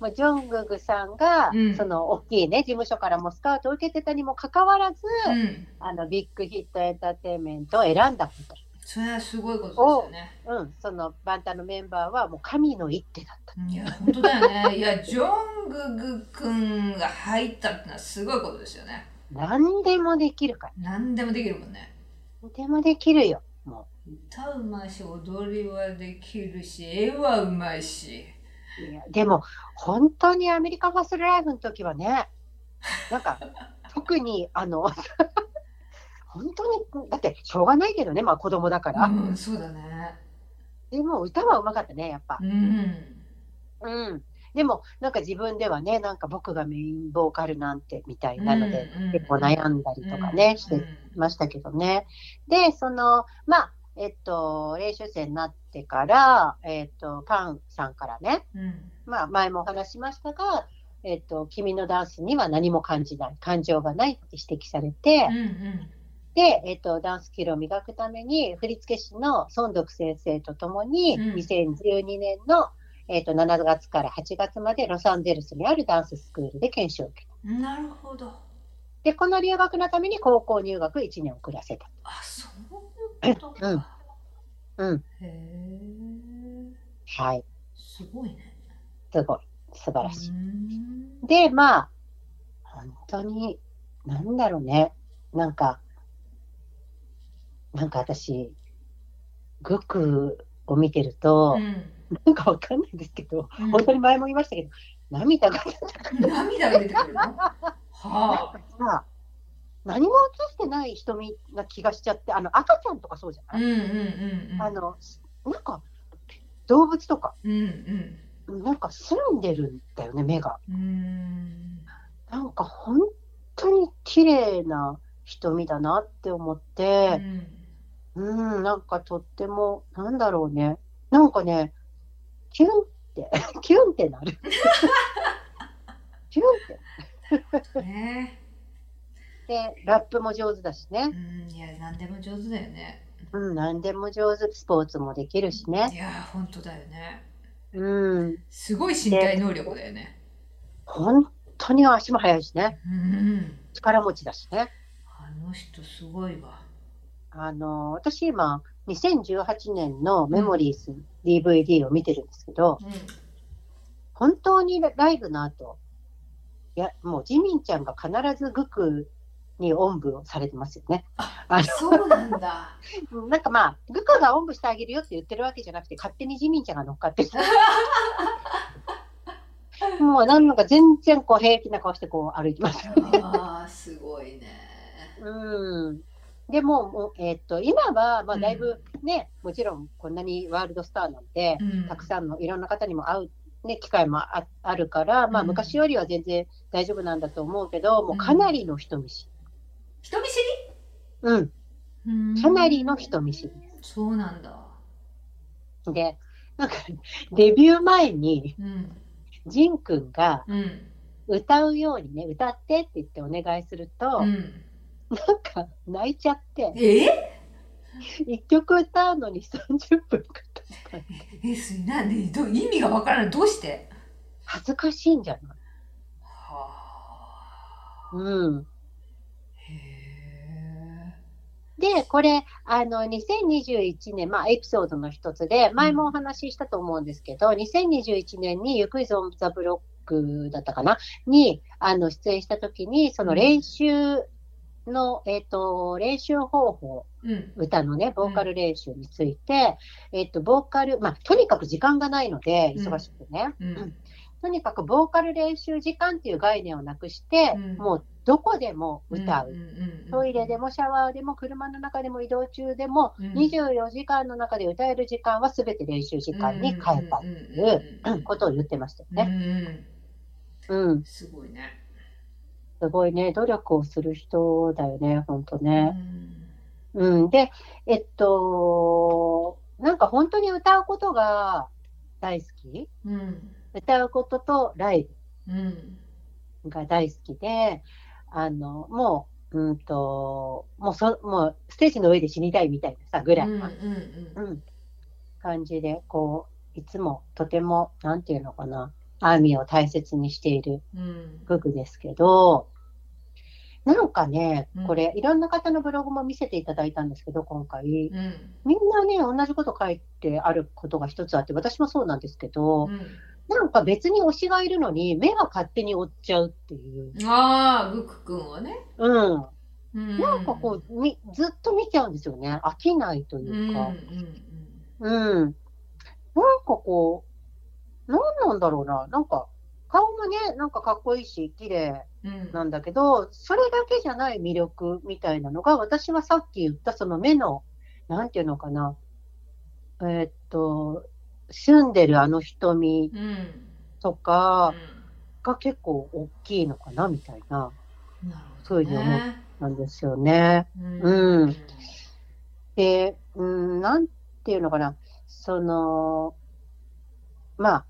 まあジョングクさんが、
うん
その大きいね、事務所からもスカウトを受けてたにもかかわらず、
うん。
あのビッグヒットエンターテインメントを選んだこ
それはすごいことですよね。
と。うん、そのバンタンのメンバーはもう神の一手だった。
いや本当だよね。[laughs] いやジョンググ君が入ったってのはすごいことですよね。
何でもできるから。
何でもできるもんね。
何でもできるよ。も
歌うまいし踊りはできるし絵はうまいし。
う。いやでも、本当にアメリカファーストライブの時はね、なんか、[laughs] 特に、あの、[laughs] 本当に、だって、しょうがないけどね、まあ子供だから。
うんそうだね。
でも、歌はうまかったね、やっぱ
う。ん。
うん。でも、なんか自分ではね、なんか僕がメインボーカルなんてみたいなので、
うんうん
結構悩んだりとかね、してましたけどね。で、その、まあ、えっと、練習生になってから、えっと、パンさんからね、
うん。うん
まあ、前もお話ししましたが、えっと、君のダンスには何も感じない、感情がないって指摘されて、
うんうん
で、えっと、ダンススキルを磨くために、振付師の孫徳先生とともに、
うん
2012年の、えっと、7月から8月までロサンゼルスにあるダンススクールで研修を受けた。
なるほど。
で、この留学のために高校入学1年遅らせた。
あ、そういうことか。
うんうん。
へえ。
はい。
すごいね。
すごい。素晴らしい。
うん
で、まあ、本当に、なんだろうね。なんか、なんか私、グクを見てると、なんかわかんないですけど、
うん
本当に前も言いましたけど、涙が
涙が出てくるの？はあ。
さ、何も映してない瞳な気がしちゃって、あの赤ちゃんとかそうじゃない、
うんうんうんうん。
あの、なんか、動物とか、
うんうん。
なんか澄んでるんだよね、目が。
うーん。
なんか本当に綺麗な瞳だなって思って、うん、なんかとっても、なんだろうね。なんかね、キュンって、[laughs] キュンってなる。[laughs] キュンって。
ね
で、ラップも上手だしね。
うん、いや、何でも上手だよね。
うん、何でも上手。スポーツもできるしね
い。や、本当だよね。
うん、
すごい身体能力だよね。
本当に足も速いしね。
うん。
力持ちだしね。
あの人すごいわ。
あの、私今、2018年のメモリーズ DVD を見てるんですけど、
うん。
本当にライブの後、いや、もうジミンちゃんが必ずグクにおんぶをされてますよね。あ
そうなんだ。
のなんかまあ、グクがおんぶしてあげるよって言ってるわけじゃなくて、勝手にジミンちゃんが乗っかってる。[laughs] もうなんか全然こう平気な顔してこう歩いてます。
ああ、すごいね。
うん。でも、もうえっと、今は、まあ、だいぶね、もちろんこんなにワールドスターなんで、
うん
たくさんのいろんな方にも会う、ね、機会もああるから、まあ、
うん
昔よりは全然大丈夫なんだと思うけど、もうかなりの人見知り。
人見知
うん、
り
かなりの人見知りで
そうなんだ。
す。で、なんか、デビュー前に、
うん。
ジンくんが
うん。
歌うようにね、歌ってって言ってお願いすると、
うん。
なんか泣いちゃって、
え？
一曲歌うのに30分か。
え、それなんで、ど意味がわからない。どうして？
恥ずかしいんじゃない？
はあ。
うん。
へえ。
で、これ、あの、2021年、まあ、エピソードの一つで、前もお話ししたと思うんですけど、2021年に、 You Quiz on the Block だったかな？に、あの、出演したときに、その練習の、えっ、と、練習方法、
うん。
歌のね、ボーカル練習について、えっ、と、ボーカル、まあ、とにかく時間がないので、
うん
忙しくてね。
うん。
とにかくボーカル練習時間っていう概念をなくして、
うん。
もうどこでも歌う。
んんうん
トイレでもシャワーでも車の中でも移動中でも、
うん。
24時間の中で歌える時間は全て練習時間に変えたっていうことを言ってましたよ
うん
ね。
うん。
うん。
すごいね。
すごいね、努力をする人だよね、ほんと
う
ね。
ん。
うん。で、えっと、なんか本当に歌うことが大好き。
うん。
歌うこととライ
うん。
ブが大好きで、あの、もう、うんと、もうそ、もうステージの上で死にたいみたいなさ、ぐらいな、
うんうん。
うん、感じで、こう、いつもとても、なんていうのかな、アーミーを大切にしている
うん
ググですけど、なんかね
うん、
これ、いろんな方のブログも見せていただいたんですけど、今回、
うん
みんなね、同じこと書いてあることが一つあって、私もそうなんですけど、
うん
なんか別に推しがいるのに、目が勝手に追っちゃうっていう。
ああ、グク君はね。
うん。
うん
なんかこう、みずっと見ちゃうんですよね。飽きないと
うん、
いうか。
うん
うん。なんかこう、なんなんだろうな。なんか、顔もね、なんかかっこいいし、綺麗
うんうん
なんだけど、それだけじゃない魅力みたいなのが、私はさっき言ったその目の、なんていうのかな。えーっと、住んでるあの瞳
うん
とかが結構大きいのかな、みたいな、
うんなるほど
ふうに思う
ね。
なんですよね。
うん
うんで、うん、なんていうのかな、その、まあ、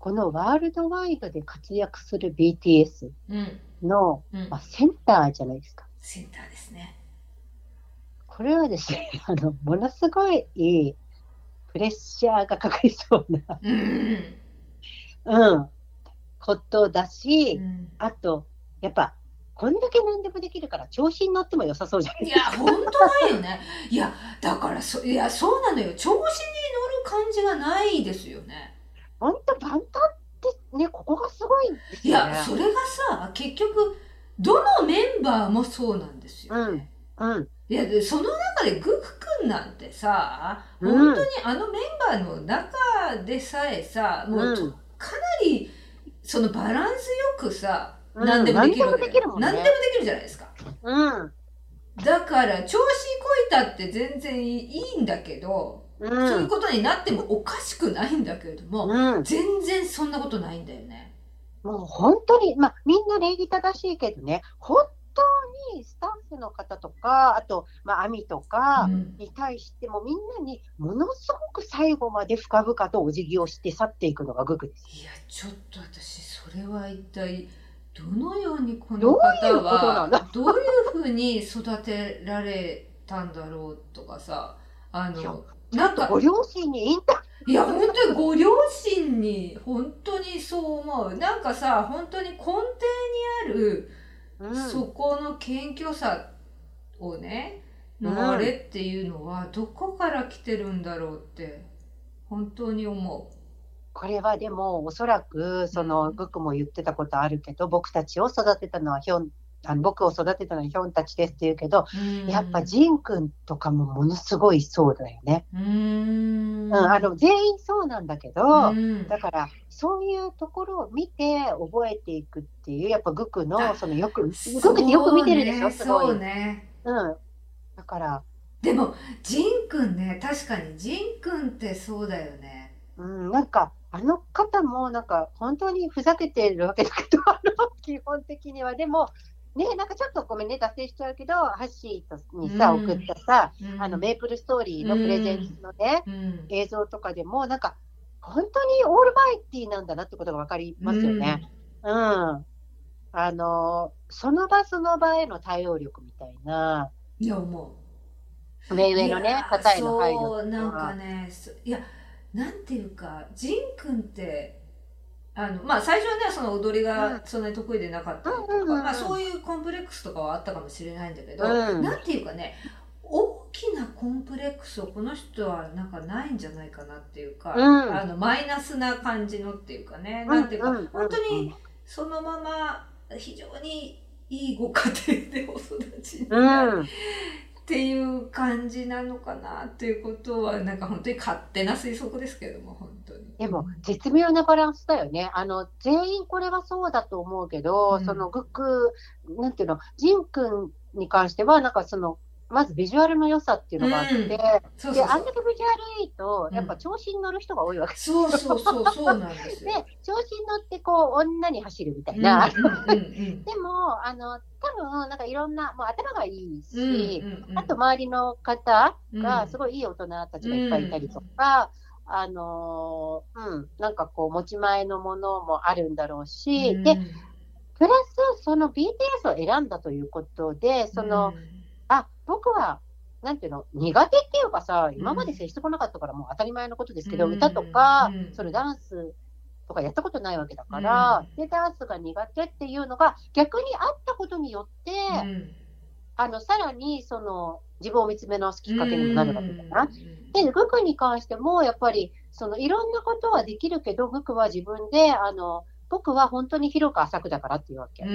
このワールドワイドで活躍する BTS
うん
の、
うん
まあ、センターじゃないですか。
センターですね。
これはですね、[laughs] あの、ものすごいプレッシャーがかかりそうな、
うん
うん、ことだし、
うん
あと、やっぱ、こんだけ何でもできるから、調子に乗っても良さそうじゃない
いや、
ですか。
本当だよね。いや、だからそ、いや、そうなのよ。調子に乗る感じがないですよね。
本当、万端ってね、ここがすごいね。
いや、それがさ、結局、どのメンバーもそうなんですよ、ね。
うん。
いや、でその中でグク君なんてさ、
うん
本当にあのメンバーの中でさえさ、もうと、
うん
かなり、そのバランスよくさ、
うん
何でもできるわけ
何でもできるもんね
何でもできるじゃないですか。
うん。
だから、調子こいたって全然いいんだけど、
う。
そういうんことになってもおかしくないんだけれども、
うん。
全然そんなことないんだよね。
もう本当に、まあ、みんな礼儀正しいけどね、本当にスタッフの方とか、あと、まあ、アミとか
うん
に対しても、みんなにものすごく最後まで深々とお辞儀をして去っていくのがグクです。
いや、ちょっと私、それは一体、どのようにこの方はどういうふうに育てられたんだろうとかさあのなんか
ご両親にインタ
いや本当にご両親に本当にそう思う。なんかさ本当に根底にある、そこの謙虚さをね
うん
のあれっていうのはどこから来てるんだろうって本当に思
これはでも、おそらく、その、
うん。
グクも言ってたことあるけど、僕たちを育てたのはヒョン、あの僕を育てたのはヒョンたちですって言うけど、やっぱジン君とかもものすごいそうだよね。
うーん
うん、あの、全員そうなんだけど、
うん
だから、そういうところを見て覚えていくっていう、やっぱグクの、
あ
そのよく、グクってよく見てるでしょ、すごい。
そうね。
うん。だから、
でも、ジンくんね、確かにジンくんってそうだよね。
うん、なんか、あの方も、なんか、本当にふざけてるわけだけど、あの、基本的には。でも、ね、なんかちょっとごめんね、脱線しちゃうけど、ハッシーとにさ、
うん
送ったさ、
うん
あの、メープルストーリーのプレゼンのね、
うん。
映像とかでも、なんか、本当にオールマイティーなんだなってことがわかりますよね。うん。あの、その場その場への対応力みたいな、
いや、思う。
目上のね方への配慮
そう、
と
なんかね、そいや、なんていうか、ジンくんって、あの、まあ、最初はね、その踊り
う
が
ん。
そんなに得意でなかったりとか、まあ、そういうコンプレックスとかはあったかもしれないんだけど、
うん。
なんていうかね、大コンプレックスをこの人はなんかないんじゃないかなっていうか、
うん。
あのマイナスな感じのっていうかね、
うん
なんていうか、
うん
本当にそのまま非常にいいご家庭でお育ちに
う
なっていう感じなのかなっていうことはなんか本当に勝手な推測ですけれども本。
でも絶妙なバランスだよね。あの全員これはそうだと思うけど、
うん
そのグクなんていうの、ジン君に関してはなんかそのまずビジュアルの良さっていうのがあって、
うん
であんだけビジュアルいいと
うん
やっぱ調子に乗る人が多いわけ。
そうそうそうそうなんです
で
よ。
調子に乗ってこう女に走るみたい
うん
な。
うんうん [laughs]
でもあの多分なんかいろんなもう頭がいいし。
うんうんうん
あと周りの方
うん
がすごいいい大人たちがいっぱいいたりとか、あのーうん、なんかこう持ち前のものもあるんだろうし、
うん。
で、プラスその BTS を選んだということで、その、あ、僕は、なんていうの、苦手っていうかさ、今まで接してこなかったからもう当たり前のことですけど、
うん。
歌とか
うん、
それダンスとかやったことないわけだから、で、ダンスが苦手っていうのが逆にあったことによって、
うん。
あの、さらに、その、自分を見つめ直すきっかけにもなるわけだな。
うん。
で、グクに関しても、やっぱり、その、いろんなことはできるけど、グクは自分で、あの、僕は本当に広く浅くだからっていうわけ。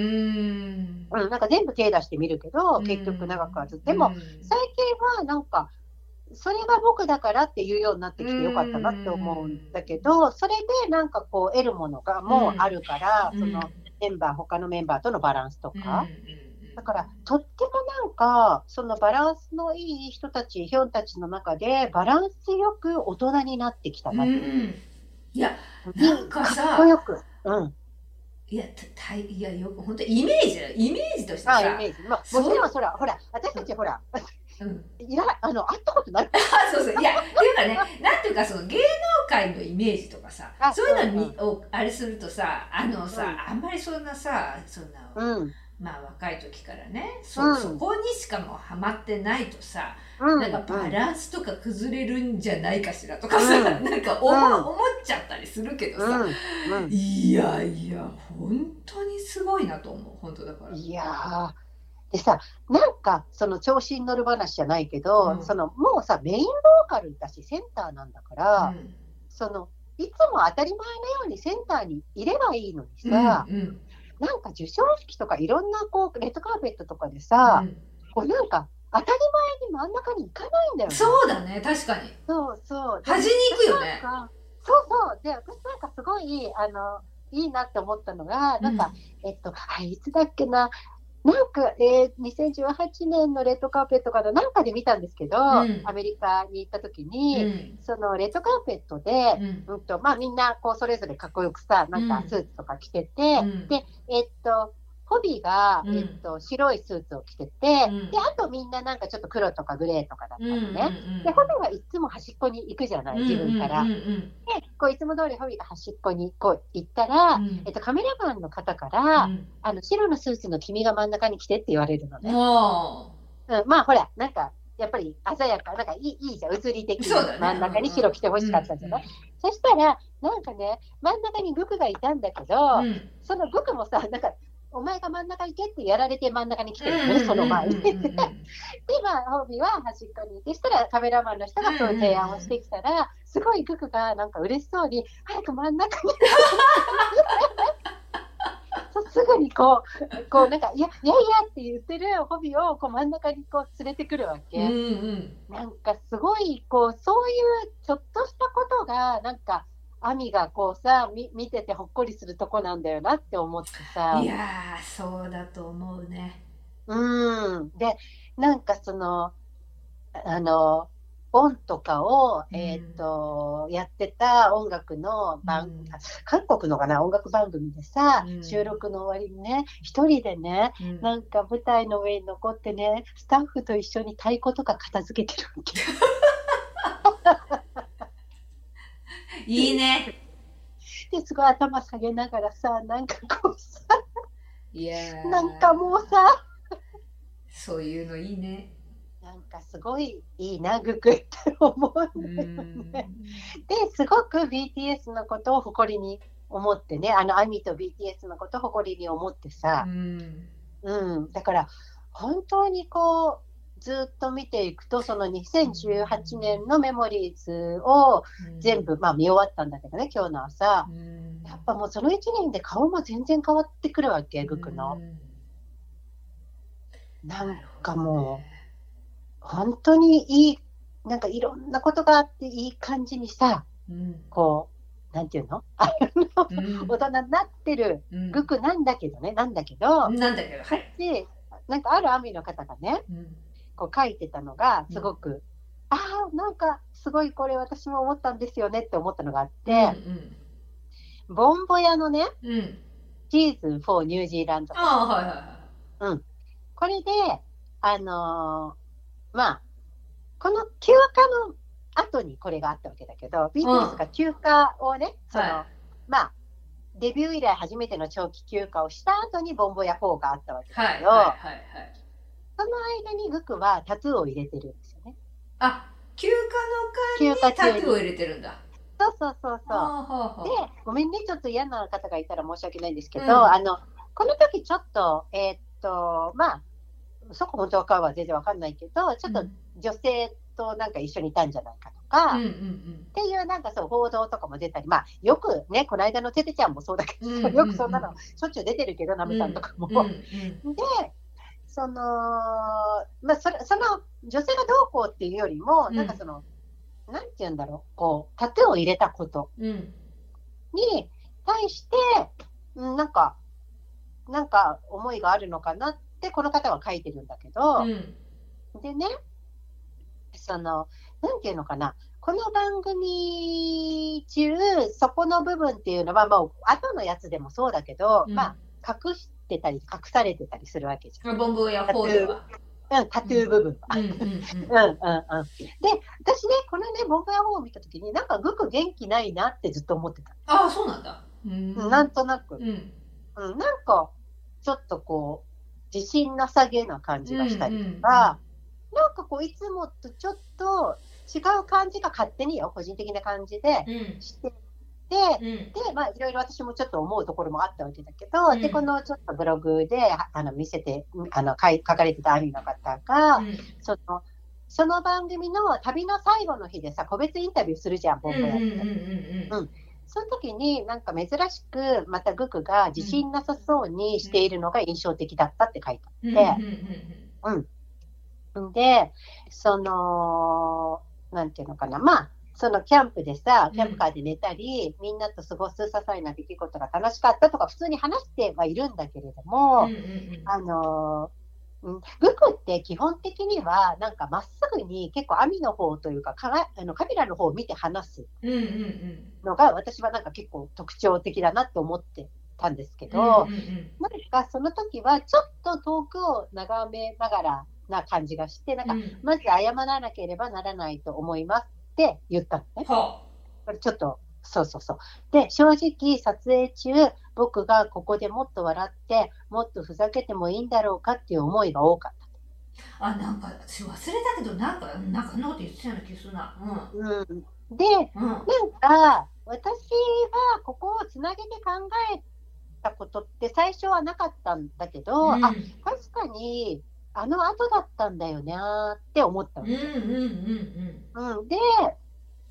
うん。
うん、なんか全部手出してみるけど、結局長くはずっと。でも、最近はなんか、それが僕だからっていうようになってきてよかったなって思うんだけど、それでなんかこう得るものがもうあるから、
うん。
そのメンバー、他のメンバーとのバランスと
うん
か、だから、とってもなんか、そのバランスのいい人たち、ヒョンたちの中で、バランスよく大人になってきたなっていう。
うんいやなんかさ
かっこよく。うん。
いやたたいいやよく本当イメージだよイメージとして
あ、
さ
イメージ。まあ、もちろん、そら、ほら、私たちほら、
うん
いら、あの、会ったことない。[laughs]
あそうそういやっていうかねなんていうかその芸能界のイメージとかさ
あ
そういうの
うん
に、をあれするとさあのさ、
うん
あんまりそんなさそんな、
うん。
まあ若い時からねそ,、
うん
そこにしかもハマってないとさ
うん。
なんかバランスとか崩れるんじゃないかしらとかさ、
うん [laughs]
なんか思,、
うん
思っちゃったりするけどさ。いやいや本当にすごいなと思う本当だから。
いやー。でさ、なんか、その調子に乗る話じゃないけど、
うん
その、もうさ、メインボーカルだし、センターなんだから、その、いつも当たり前のようにセンターにいればいいのに
うん
さ、
うんうん
なんか授賞式とかいろんなこうレッドカーペットとかでさ、
うん
こうなんか当たり前に真ん中に行かないんだよね。
そうだね確かに
そうそう。で
端に行くよね。
そうそう。で、私なんかすごい、あの、いいなって思ったのが、なんか、えっと、あいつだっけな、なんか、えー、2018年のレッドカーペットかな、なんかで見たんですけど、
ん。
アメリカに行った時
う
に、
ん。
そのレッドカーペットで、
うん。
うんとまあ、みんなこうそれぞれかっこよくさ、なんか
うん。
スーツとか着てて、
うん。
で、えっと、ホビーが、
うん。
えっと、白いスーツを着てて、
うん。
で、あとみんななんかちょっと黒とかグレーとかだった
うん
のね。で、ホビーはいつも端っこに行くじゃない、自分から。
うん
で
うん。
こういつも通りホビーが端っこにこう行ったら、
うん。
えっと、カメラマンの方から、
うん。
あの白のスーツの君が真ん中に来てって言われるのね。
も
うん、まあほら、なんか、やっぱり鮮やか、なんかいいいいじゃん、映り的に。真ん中に白着てほしかったじゃない、そしたら、なんかね、真ん中にグクがいたんだけど、
うん。
そのグクもさ、なんか、お前が真ん中行けってやられて真ん中に来てるのね、
うん
その前に。[laughs] で、まあ、ホビーは端っこにいて、したらカメラマンの人がそういう提案をしてきたら、すごいグクがなんか嬉しそうに、早く真ん中に。[laughs] そうすぐにこう、こうなんか、いや、いやいやって言ってるホビーをこう真ん中にこう連れてくるわけ。
うんうん
なんかすごい、こう、そういうちょっとしたことが、なんか、アミがこうさ、み見ててほっこりするとこなんだよなって思ってさ。
いやーそうだと思うね。
うん。で、なんかその、あの、音とかを、
うん
えっ、と、やってた音楽の番、
うん
あ韓国のかな、音楽番組でさ、
うん
収録の終わりにね、一人でね、
うん
なんか舞台の上に残ってね、スタッフと一緒に太鼓とか片付けてるわけ。[laughs]
いいね。
ですごい頭下げながらさ、なんかこうさ、
いやー
なんかもうさ、
そういうのいいね。
なんかすごいいいな、グクって思
う
うんだよ
ん
ね。で、すごく BTS のことを誇りに思ってね、あの、アミと BTS のことを誇りに思ってさ
う、ん
うん、だから、本当にこう、ずっと見ていくと、その2018年のメモリーズを全部、まあ、見終わったんだけどね、今日の朝。
うん。
やっぱもうその1年で顔も全然変わってくるわけ、グクの。なんかもう、本当にいい、なんかいろんなことがあっていい感じにさ、
うん。
こう、なんていうの？大人になってる
うん。
グクなんだけどね、なんだけど、
なんだけど、はい。
で、なんかあるアミの方がね、
うん
こう書いてたのが、すごく、ああ、なんかすごいこれ私も思ったんですよねって思ったのがあって、ボンボヤのね、
うんうんうん
シーズン4ニュージーランド。
はいはいはい。
これで、あのーまあ、この休暇の後にこれがあったわけだけど、BTS が休暇をね、その、
は
まあ、デビュー以来初めての長期休暇をした後にボンボヤ4があったわけだ
はい
けど、
はいはいはい。
その間にグクはタトゥーを入れてるんですよね。
あ、休暇の間にタトゥーを入れてるんだ。
そうそうそうそう。で
はあ、
ごめんね、ちょっと嫌な方がいたら申し訳ないんですけど、
うん
あの、この時ちょっと、えーっと、まあ、そこ本当かは全然わかんないけど、ちょっと女性となんか一緒にいたんじゃないかとか、
うんうん
っ
うん
ていうなんかそう報道とかも出たり、まあ、よくね、この間のテテちゃんもそうだけど、
うんうんうん
よくそんなのしょっちゅう出てるけど、ナムさんとかも。
うんうん
で、その、まあ、それその女性がどうこうっていうよりも、
うん。
なんかその、なんて言うんだろう、こう、タトゥーを入れたこと
うん。
に対して、うんなんか、なんか思いがあるのかなって、この方は書いてるんだけど、
うん。
でね、その、なんていうのかな、この番組中、そこの部分っていうのは、まあ、後のやつでもそうだけど、
うん。
まあ、隠してたり、隠されてたりするわけじゃん。
ボンボやフォードは。
うん、タトゥー部分は。
うんうんうん
うんうんうん。で、私ね、このね、ボンバー4を見たときに、なんかグク元気ないなってずっと思ってた。
ああ、そうなんだ。うん
なんとなく。
うん
うん、なんか、ちょっとこう、自信なさげな感じがしたりとか、なんかこう、いつもとちょっと違う感じが勝手によ、個人的な感じで
うん
してて、
うん。
で、まあ、いろいろ私もちょっと思うところもあったわけだけど、
うん。
で、このちょっとブログで、ああの、見せて、あの、書かれてた兄の方が、
うん。
その、その番組の旅の最後の日でさ、個別インタビューするじゃん、ボンボやって。
うん。
その時に、なんか珍しく、またグクが自信なさそうにしているのが印象的だったって書いて
うん。うん。う。ん。
で、その、なんていうのかな、まあ、そのキャンプでさ、キャンプカーで寝たり、みんなと過ごす些細な出来事が楽しかったとか、普通に話してはいるんだけれども、
うんうんうん。
あのグクって基本的には、なんかまっすぐに結構網の方というかカラあのカメラの方を見て話す
うんうんうん。
のが、私はなんか結構特徴的だなって思ってたんですけど、
うんうんうん。
なんかその時はちょっと遠くを眺めながらな感じがして、なんか
うん。
まず謝らなければならないと思いますって言ったのね。ちょっと、そうそうそう。で、正直撮影中、僕がここでもっと笑って、もっとふざけてもいいんだろうかっていう思いが多かった。
ああなんか私忘れたけどなんかなんかそんなこと言ってたような気がするな
うん、で、
うんうん
なんか、私はここをつなげて考えたことって最初はなかったんだけど、
うん
あ、確かに、あの後だったんだよなって思ったの。で、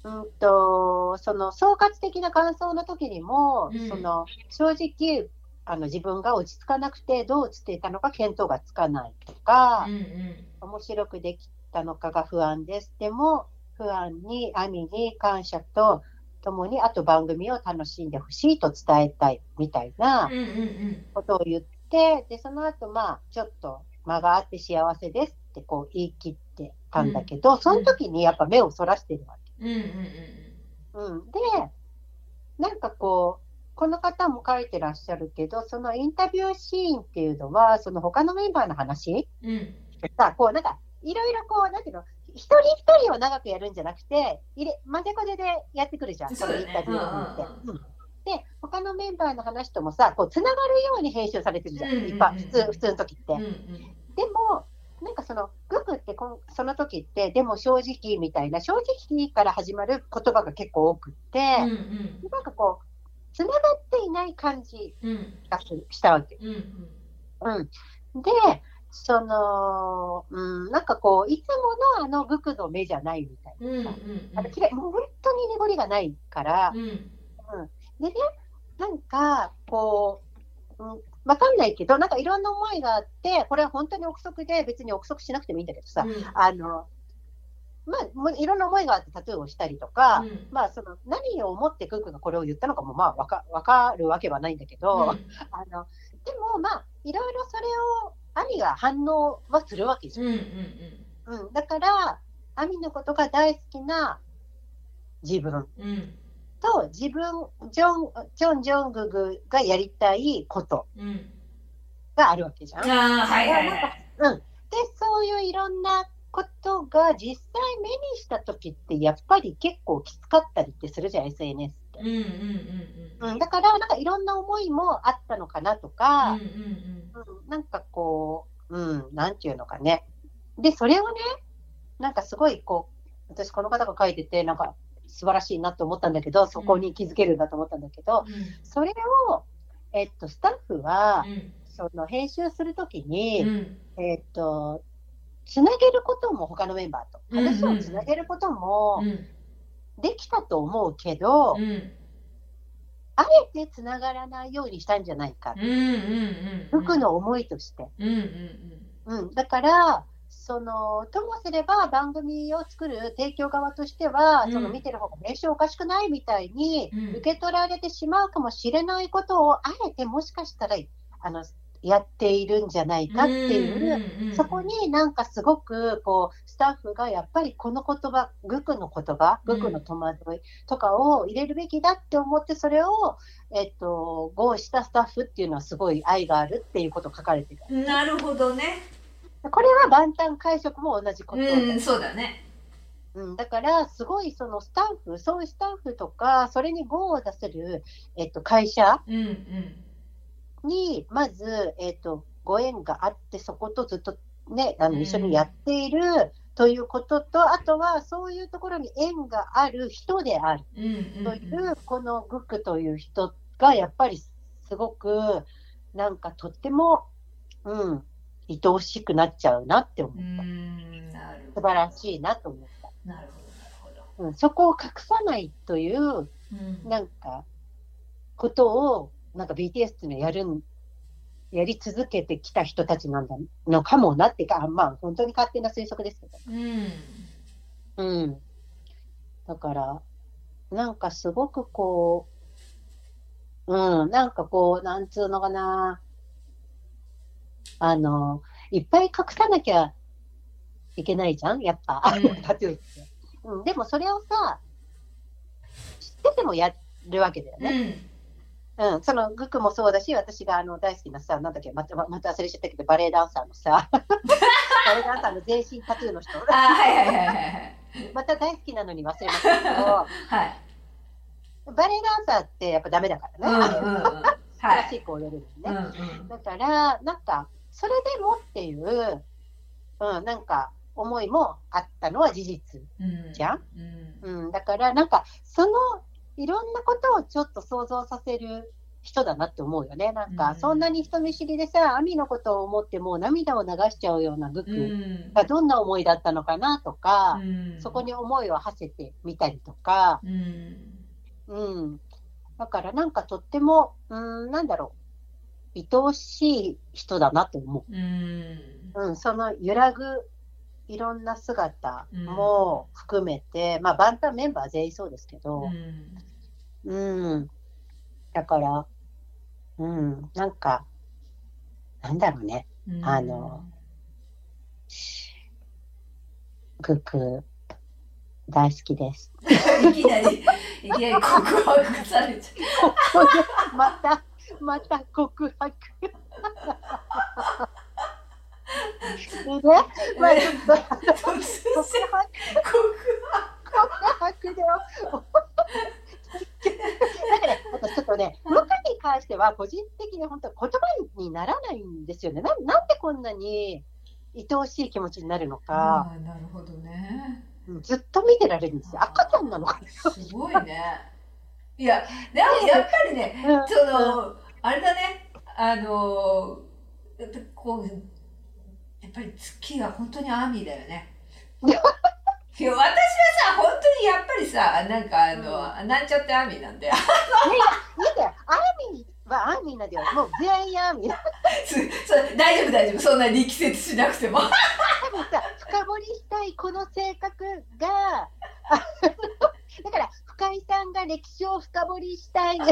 うんと、その総括的な感想の時にも、
うん。
その正直あの自分が落ち着かなくてどう映っていたのか見当がつかないとか
うんう、ん。
面白くできたのかが不安です。でも不安に、兄に感謝とともに、あと番組を楽しんでほしいと伝えたいみたいなことを言って、で、その後、まあ、ちょっと間があって幸せですってこう言い切ってたんだけど、その時にやっぱ目をそらしてるわけ。
うん。うんうん
うん、で、なんかこう、この方も書いてらっしゃるけど、そのインタビューシーンっていうのは、その他のメンバーの話？
うん。
こうなんか、いろいろこう、なんていうの、一人一人を長くやるんじゃなくて、入れ、混ぜこぜでやってくるじゃん、
そ
のインタビューシーンって。
うん
うんで、他のメンバーの話ともさ、こう、つながるように編集されてるじゃん、
うんうんうん
いっぱい、普通、普通の時って。
うんうん
でも、なんかその、グクってこんその時って、でも正直みたいな、正直から始まる言葉が結構多くって、
うんうん
なんかこう、つながっていない感じ
うん
がするしたわけ。
うんうん
うん。で、その、うん、なんかこう、いつものあのグクの目じゃないみたい
うんうん
な。あの嫌いもう本当に濁りがないから、
うん
でね、なんか、こう、うん、わかんないけど、なんかいろんな思いがあって、これは本当に憶測で、別に憶測しなくてもいいんだけどさ、
うん。
あの、まあ、いろんな思いがあってタトゥーをしたりとか、
うん。
まあ、その何を思ってクックがこれを言ったのかも、まあ、わかわかるわけはないんだけど、
うん。[laughs]
あのでも、まあ、いろいろそれを、兄が反応はするわけじゃん。
うんうん
うん、だから、アミのことが大好きな自分と、自分、ジョン、ジョン・ジョンググがやりたいこと
うん
があるわけじゃん。で、
ああはいはいはい
そういういろんなことが実際目にした時って、やっぱり結構きつかったりってするじゃん、SNS って。
うんうんうん
うん、だから、なんかいろんな思いもあったのかなとか、
うんうん
うん、なんかこう、うん、なんていうのかね。で、それをね、なんかすごいこう、私この方が書いてて、なんか素晴らしいなと思ったんだけど、そこに気づけるんだと思ったんだけど、
うん。
それを、えっと、スタッフは、
うん。
その編集するとき
う
に、
ん。
えっと、つなげることも他のメンバーと、
うんうん。
話をつなげることも
うん。
できたと思うけど、
うん。
あえてつながらないようにしたんじゃないか、
うんうんうん
服の思いとして。
うんうん。
うん、だから、そのともすれば番組を作る提供側としては、
うん。
その見てる方が名称おかしくないみたいに
うん。
受け取られてしまうかもしれないことを、あえてもしかしたらあのやっているんじゃないかっていう、
う
そこになんかすごくこうスタッフがやっぱりこの言葉、グクの言葉、
うん。
グクの戸惑いとかを入れるべきだって思って、それを、えっと、合意したスタッフっていうのはすごい愛があるっていうこと書かれてる。
なるほどね
これは万端解釈も同じこと。だ,、
うんそうだね。
うん、だから、すごいそのスタッフ、そういうスタッフとか、それに号を出せる、えっと、会社
うんうん。
に、まず、えっと、ご縁があって、そことずっとね、あ
うん
の一緒にやっているということと、あとはそういうところに縁がある人である。
うんうん。
という、このグックという人が、やっぱりすごく、なんかとっても、うん、愛おしくなっちゃうなって思
う
う。
んなる
素晴らしいなと思った。
なるほどなるほど
うん、そこを隠さないという、
うん
なんか、ことを、なんか BTS っていうのはやるん、やり続けてきた人たちなんだのかもなっていうか、あまあ、本当に勝手な推測ですけど。
うん
うん。だから、なんかすごくこう、うん、なんかこう、なんつうのかな、あの、いっぱい隠さなきゃいけないじゃんやっぱ、タトゥーって。[laughs] うん、でもそれをさ、知っててもやるわけだよね。うん、そのグクもそうだし、私があの大好きなさ、なんだっけ、またまた忘れちゃったけど、バレエダンサーのさ、[laughs] バレエダンサーの全身タトゥーの人、また大好きなのに忘れましたけど、[laughs]
はい
バレエダンサーってやっぱダメだからね、
うんうんうん
ク
はい
ラシックを踊れる
うん
のね。
うん
だから、なんか、それでもっていう、うん、なんか、思いもあったのは事実
うん
じゃん？
うん。
うん、だから、なんか、その、いろんなことをちょっと想像させる人だなって思うよね。なんか、
うん。
そんなに人見知りでさ、アミのことを思ってもう涙を流しちゃうようなグ
う
ク
ん。
がどんな思いだったのかなとか、
うん。
そこに思いを馳せてみたりとか、
うん。
うん。だからなんかとっても、うん、なんだろう、愛おしい人だなと思
うん
う。うん、その揺らぐいろんな姿も含めて、まあ、バンタンメンバー全員そうですけど、うん。だから、うん、なんか、なんだろうね、
うん
あのグック大好きです。[laughs]
いきなりいきなり告白されちゃ
また、[laughs] また告白。[laughs] でね、まあちょっと、告
然
白。
告
告白で [laughs] だから私ちょっとね、僕に関しては個人的に本当言葉にならないんですよね。ななんでこんなに愛おしい気持ちになるのか、
なるほどね。
うんずっと見てられるんですよ。赤ちゃんなのか
すごいねいやでもやっぱりね
な。
そのあれだねあのやっぱこうぱり月が本当にアーミーだよね。[laughs] いや私はさ本当にやっぱりさなんかあの、うん、なんちゃってアーミーなんだよ。
いやアーミーはアーミーなんだよ。もう全員アーミー。[laughs]
そ大丈夫大丈夫そんな力説しなくても。
多分さ深掘りしたいこの性格がだから深井さんが歴史を深掘りしたい。[laughs]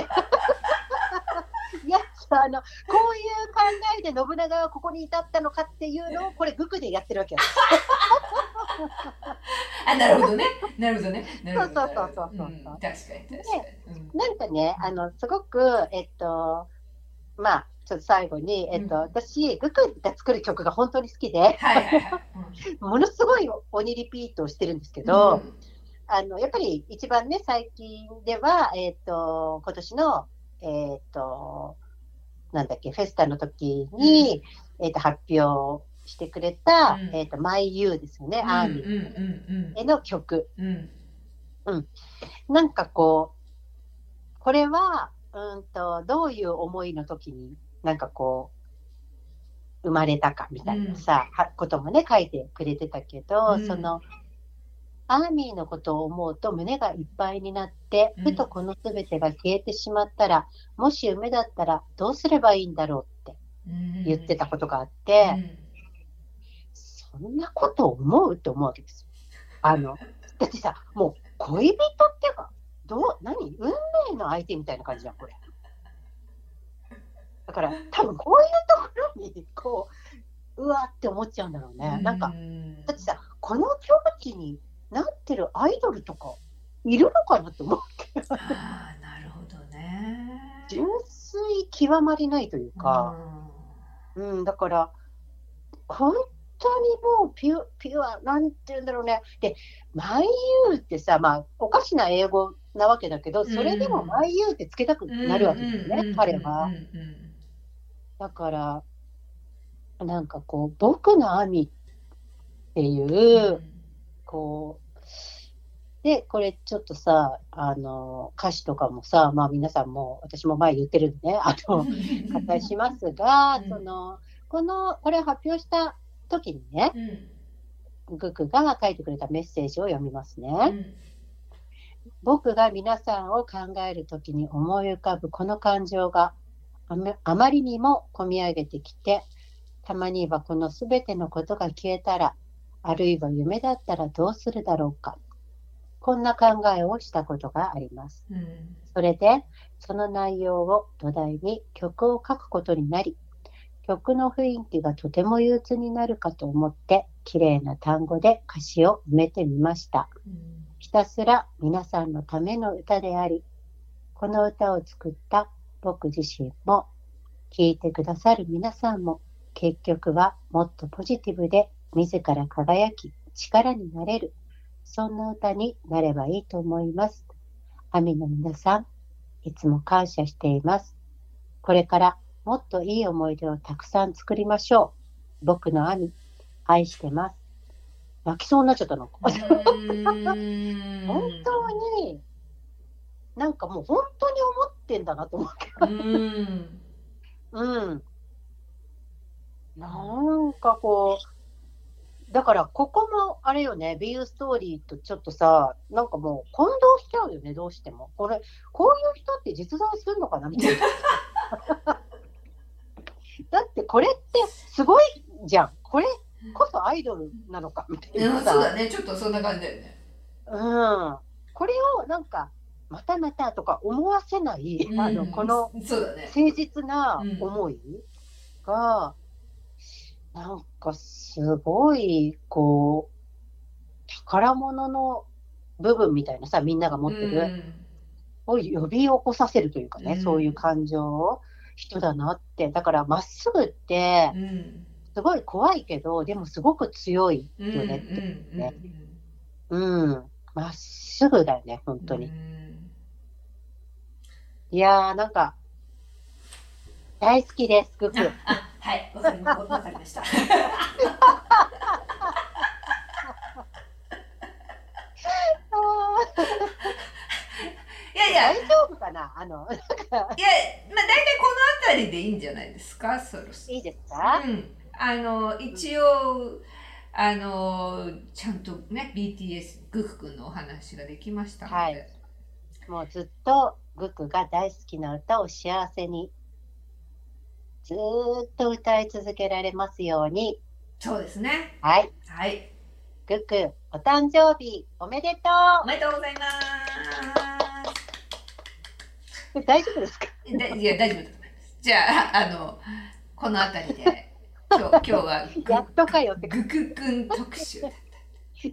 いやあのこういう考えで信長はここに至ったのかっていうのをこれグクでやってるわけよ。[laughs]
あなるほどね。なるほどね。
そうそうそうそうそう、うん、確かに確かに。なんかねあのすごくえっとまあちょっと最後に、えっと、うん、私、グクが作る曲が本当に好きで、はいはいはい。うん、[laughs] ものすごい鬼リピートをしてるんですけど、うん、あのやっぱり一番ね、最近では、えっと、今年の、えっと、なんだっけ、フェスタの時に、えっと、発表してくれた、えっと、My You ですよね、アーミー。への曲。うん。なんかこう、これは、うんと、どういう思いの時になんかこう、生まれたかみたいなさ、うん、こともね、書いてくれてたけど、うん、その、アーミーのことを思うと胸がいっぱいになって、ふとこの全てが消えてしまったら、うん、もし夢だったらどうすればいいんだろうって言ってたことがあって、そんなこと思うって思うわけですよ。あの、[laughs] だってさ、もう恋人っていうか、どう、何？運命の相手みたいな感じじゃん、これ。だから多分こういうところにこううわって思っちゃうんだろうね。なんかだってさこの境地になってるアイドルとかいるのかなって思うけど。
あなるほどね。
純粋極まりないというか、うん、だから本当にもうピュピュアなんて言うんだろうね。で「マイユー」ってさまあおかしな英語なわけだけどそれでも「マイユー」ってつけたくなるわけですよね、彼は。だから、なんかこう、僕の網っていう、うん、こう、で、これちょっとさ、あの、歌詞とかもさ、まあ皆さんも、私も前言ってるんでね、あの、語りしますが、うん、その、この、これを発表した時にね、うん、グクが書いてくれたメッセージを読みますね。うん、僕が皆さんを考える時に思い浮かぶこの感情があまりにも込み上げてきて、たまにはこのすべてのことが消えたら、あるいは夢だったらどうするだろうか。こんな考えをしたことがあります。うん、それで、その内容を土台に曲を書くことになり、曲の雰囲気がとても憂鬱になるかと思って、綺麗な単語で歌詞を埋めてみました。うん、ひたすら皆さんのための歌であり、この歌を作った僕自身も聞いてくださる皆さんも結局はもっとポジティブで自ら輝き力になれるそんな歌になればいいと思います。アミの皆さん、いつも感謝しています。これからもっといい思い出をたくさん作りましょう。僕のアミ、愛してます。泣きそうになっちゃったの。本当になんかもう本当に思ってんだなと思うけど。うん。うん。なんかこう、だからここもあれよね、ビューストーリーとちょっとさ、なんかもう混同しちゃうよね、どうしても。これ、こういう人って実在するのかなみたいな。[laughs] だってこれってすごいじゃん。これこそアイドルなのかみたいな。
そうだね、ちょっとそんな感じだよね。
うん。これをなんか、またまたとか思わせない、うん、あのこの誠実な思いが、うん、なんかすごいこう宝物の部分みたいなさみんなが持ってる、を呼び起こさせるというかね、そういう感情を人だなって。だからまっすぐって、すごい怖いけどでもすごく強いよねって。ね。うんまっすぐだよね本当に。いやー、なんか、大好きです、グク。[laughs]
あ、はい、わかりました。いやいや、
大丈夫かな？あの、いや、まあ、大体こ
の辺りでいいんじゃないですか、そろそろ。
いいですか？
うん。あの一応あのちゃんとね BTS グクくんのお話ができましたので、
はい。もうずっとグクが大好きな歌を幸せにずーっと歌い続けられますように。
そうですね。
はい。
はい。
グク、お誕生日おめでと
おめでとうございます。
う大丈夫ですか？
だいや大丈夫じゃああのこの辺りで今日 [laughs] 今日は
やっとかよって。
グクくん特集だ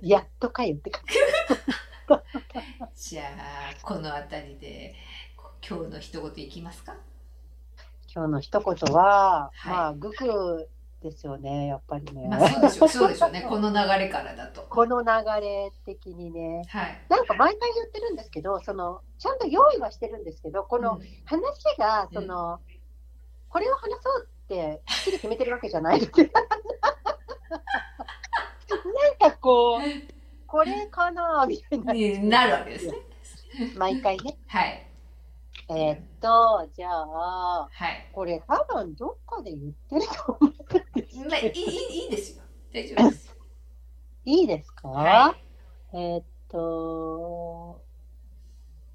やっとかよってか。[laughs]
じゃあこの辺りでこ今日の一言いきますか？
今日の一言は、
はい
まあ、グクですよね、やっぱりね。
まあそうでしょうそうでしょうねこの流れからだと
この流れ的にね。
はい
なんか毎回言ってるんですけど、その、ちゃんと用意はしてるんですけど、この
うん
話が、その、これを話そうって、きっちり決めてるわけじゃない。[laughs] なんかこう、これかなみたいな。
になるわけですね
毎回ね。
はい
えーっと、じゃあ、
はい
これ多分どっかで言ってると思うんです
まあいい
けど。
いいいいですよ大丈夫です [laughs]
いいですか、
は
えーっと、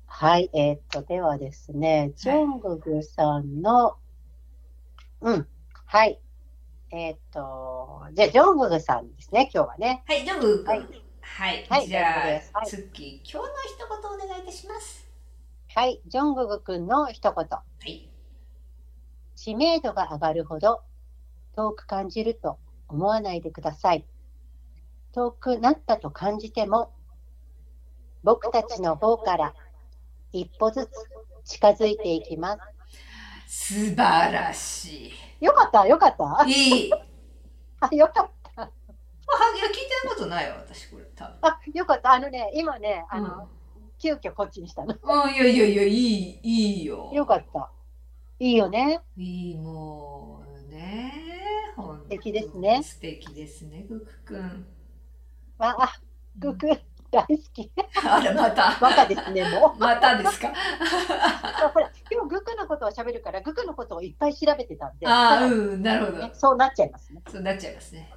はい、えーっと、ではですね、ジョンググさんの、うん、はい、えーっと、じゃあ、ジョンググさんですね、今日はね。
はい、ジョブ君。
は
はいい。
はい
じゃあ
はい
ツッキー、今日の一言お願いいたします。
はい、ジョンググ君の一言。
はい。
知名度が上がるほど遠く感じると思わないでください。遠くなったと感じても、僕たちの方から一歩ずつ近づいていきます。
素晴らし
よかった、よかった？
い。。いい。[laughs]
あ、よかった。
あ、いや、聞いてることないわ、私、これ、多分。
あ、よかった。あのね、今ね、あの、急遽こっちにしたの。
うん、いやいやいや、いい、いいよ。
よかった。いいよね。
いい、もうね。素
素敵ですね
素敵ですね、グクくん。
あ、あ、グク、大好き。
あら、また。
バカですね、もう。
またですか。
あほら、今日グクのことを喋るから、グクのことをいっぱい調べてたんで、
ああ、うん、なるほど。
ねそうなっちゃいますね。
そうなっちゃいますね。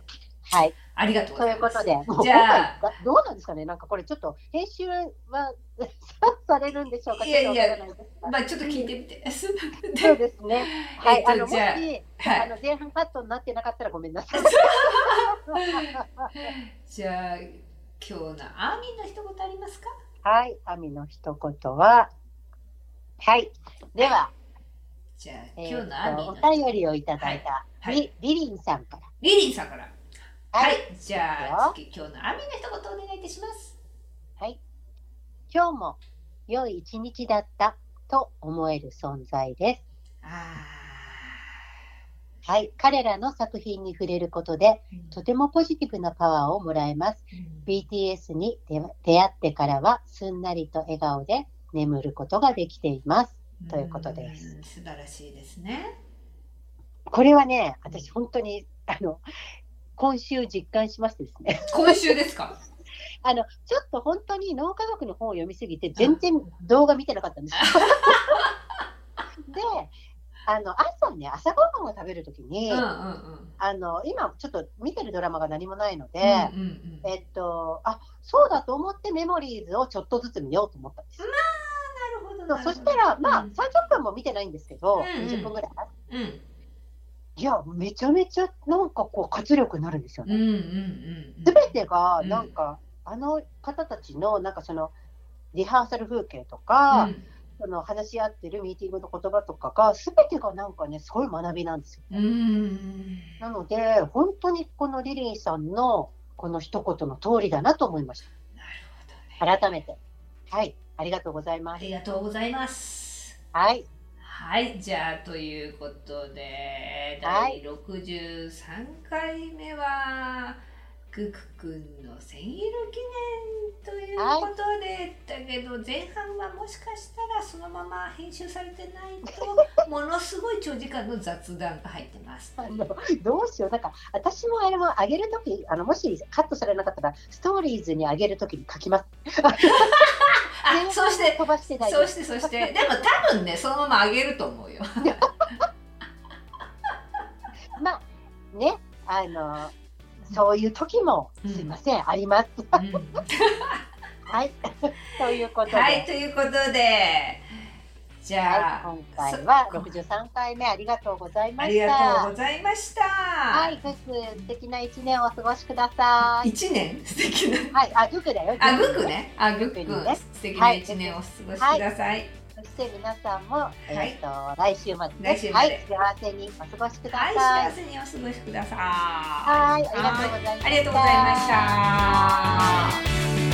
はい。
ありがとうご
と
ざいうます。
いことで、
じゃあ
回、[laughs] どうなんですかね、なんかこれちょっと編集は [laughs] されるんでしょうか、
いやいやまあ、ちょっと聞いてみて。
そうですね。[laughs] はい、
えっと
あの、もし、
はい。
の前半カットになってなかったらごめんなさい。
じゃあ、今日のアーミンの一言ありますか？
はい、アミの一言は、はい、では、
じゃあ、
え
今日のアーミンの
ーとお便りをいただいた、
はい
リリリンさんから。
リリンさんから。は
はい、
い。じゃあ、次今日のアーミンの一言お願いいたします。
はい。今日も良い一日だったと思える存在です。
あ
はい、彼らの作品に触れることで、
ー
とてもポジティブなパワーをもらえます。
うん
BTS に出出会ってからはすんなりと笑顔で眠ることができています。ということです
うん。素晴らしいですね。
これはね、私本当にあの今週実感しましてですね。[laughs]
今週ですか？
あのちょっと本当に脳科学の本を読みすぎて全然動画見てなかったんですよ。で、あの朝ね朝ごはんを食べるときに。あの今ちょっと見てるドラマが何もないので、えっとあそうだと思ってメモリーズをちょっとずつ見ようと思ったんですよ。
なるほどなるほど。
そしたら、まあ、
うん
30分も見てないんですけど、
うんうん
20分ぐらい。
うん
いや、めちゃめちゃなんかこう活力になるんですよね。
うんうんうん。
すべてが
うん
なんか、あの方たちのなんかそのリハーサル風景とか、
うん
その話し合ってるミーティングの言葉とかが、すべてがなんかね、すごい学びなんですよ。
うん。
なので、本当にこのリリーさんのこの一言の通りだなと思いまし
なるほどね。
た。改めて。はい、ありがとうござい
あ
ます。
りがとうございます。
はい、
はい、じゃあということで、
はい
第63回目は、グクくんの千色記念ということで、だけど前半はもしかしたらそのまま編集されてないと、ものすごい長時間の雑談が入ってます。
あのどうしよう、なんか私もあれも上げるとき、あのもしカットされなかったら、ストーリーズに上げるときに書きます。
あ、そして、
飛ばして
そして、そして、でも多分ね、そのまま上げると思うよ。[laughs]
まあね、あのそういう時もすいません、あります。
うん [laughs]
はい。[laughs] ということで、
はい、ということで、じゃあ、
はい、今回は
そ
63回目ありがとうございま
あり
した。
がとうございました。
はい、グッズ素敵な一年をお過ごしください。
一年？素敵な。
はい、あ、グックだよ。
あ、グック。ね。あ、
グック、ね
素敵な一年をお過ごしください。
そして皆さんも、
い
えっ、と来週まで、ね、
来週まで
はい、幸せにお過ごしくださ。
はいい、幸せにお過ごしください。
はい、ありがとうございました。
ありがとうございました。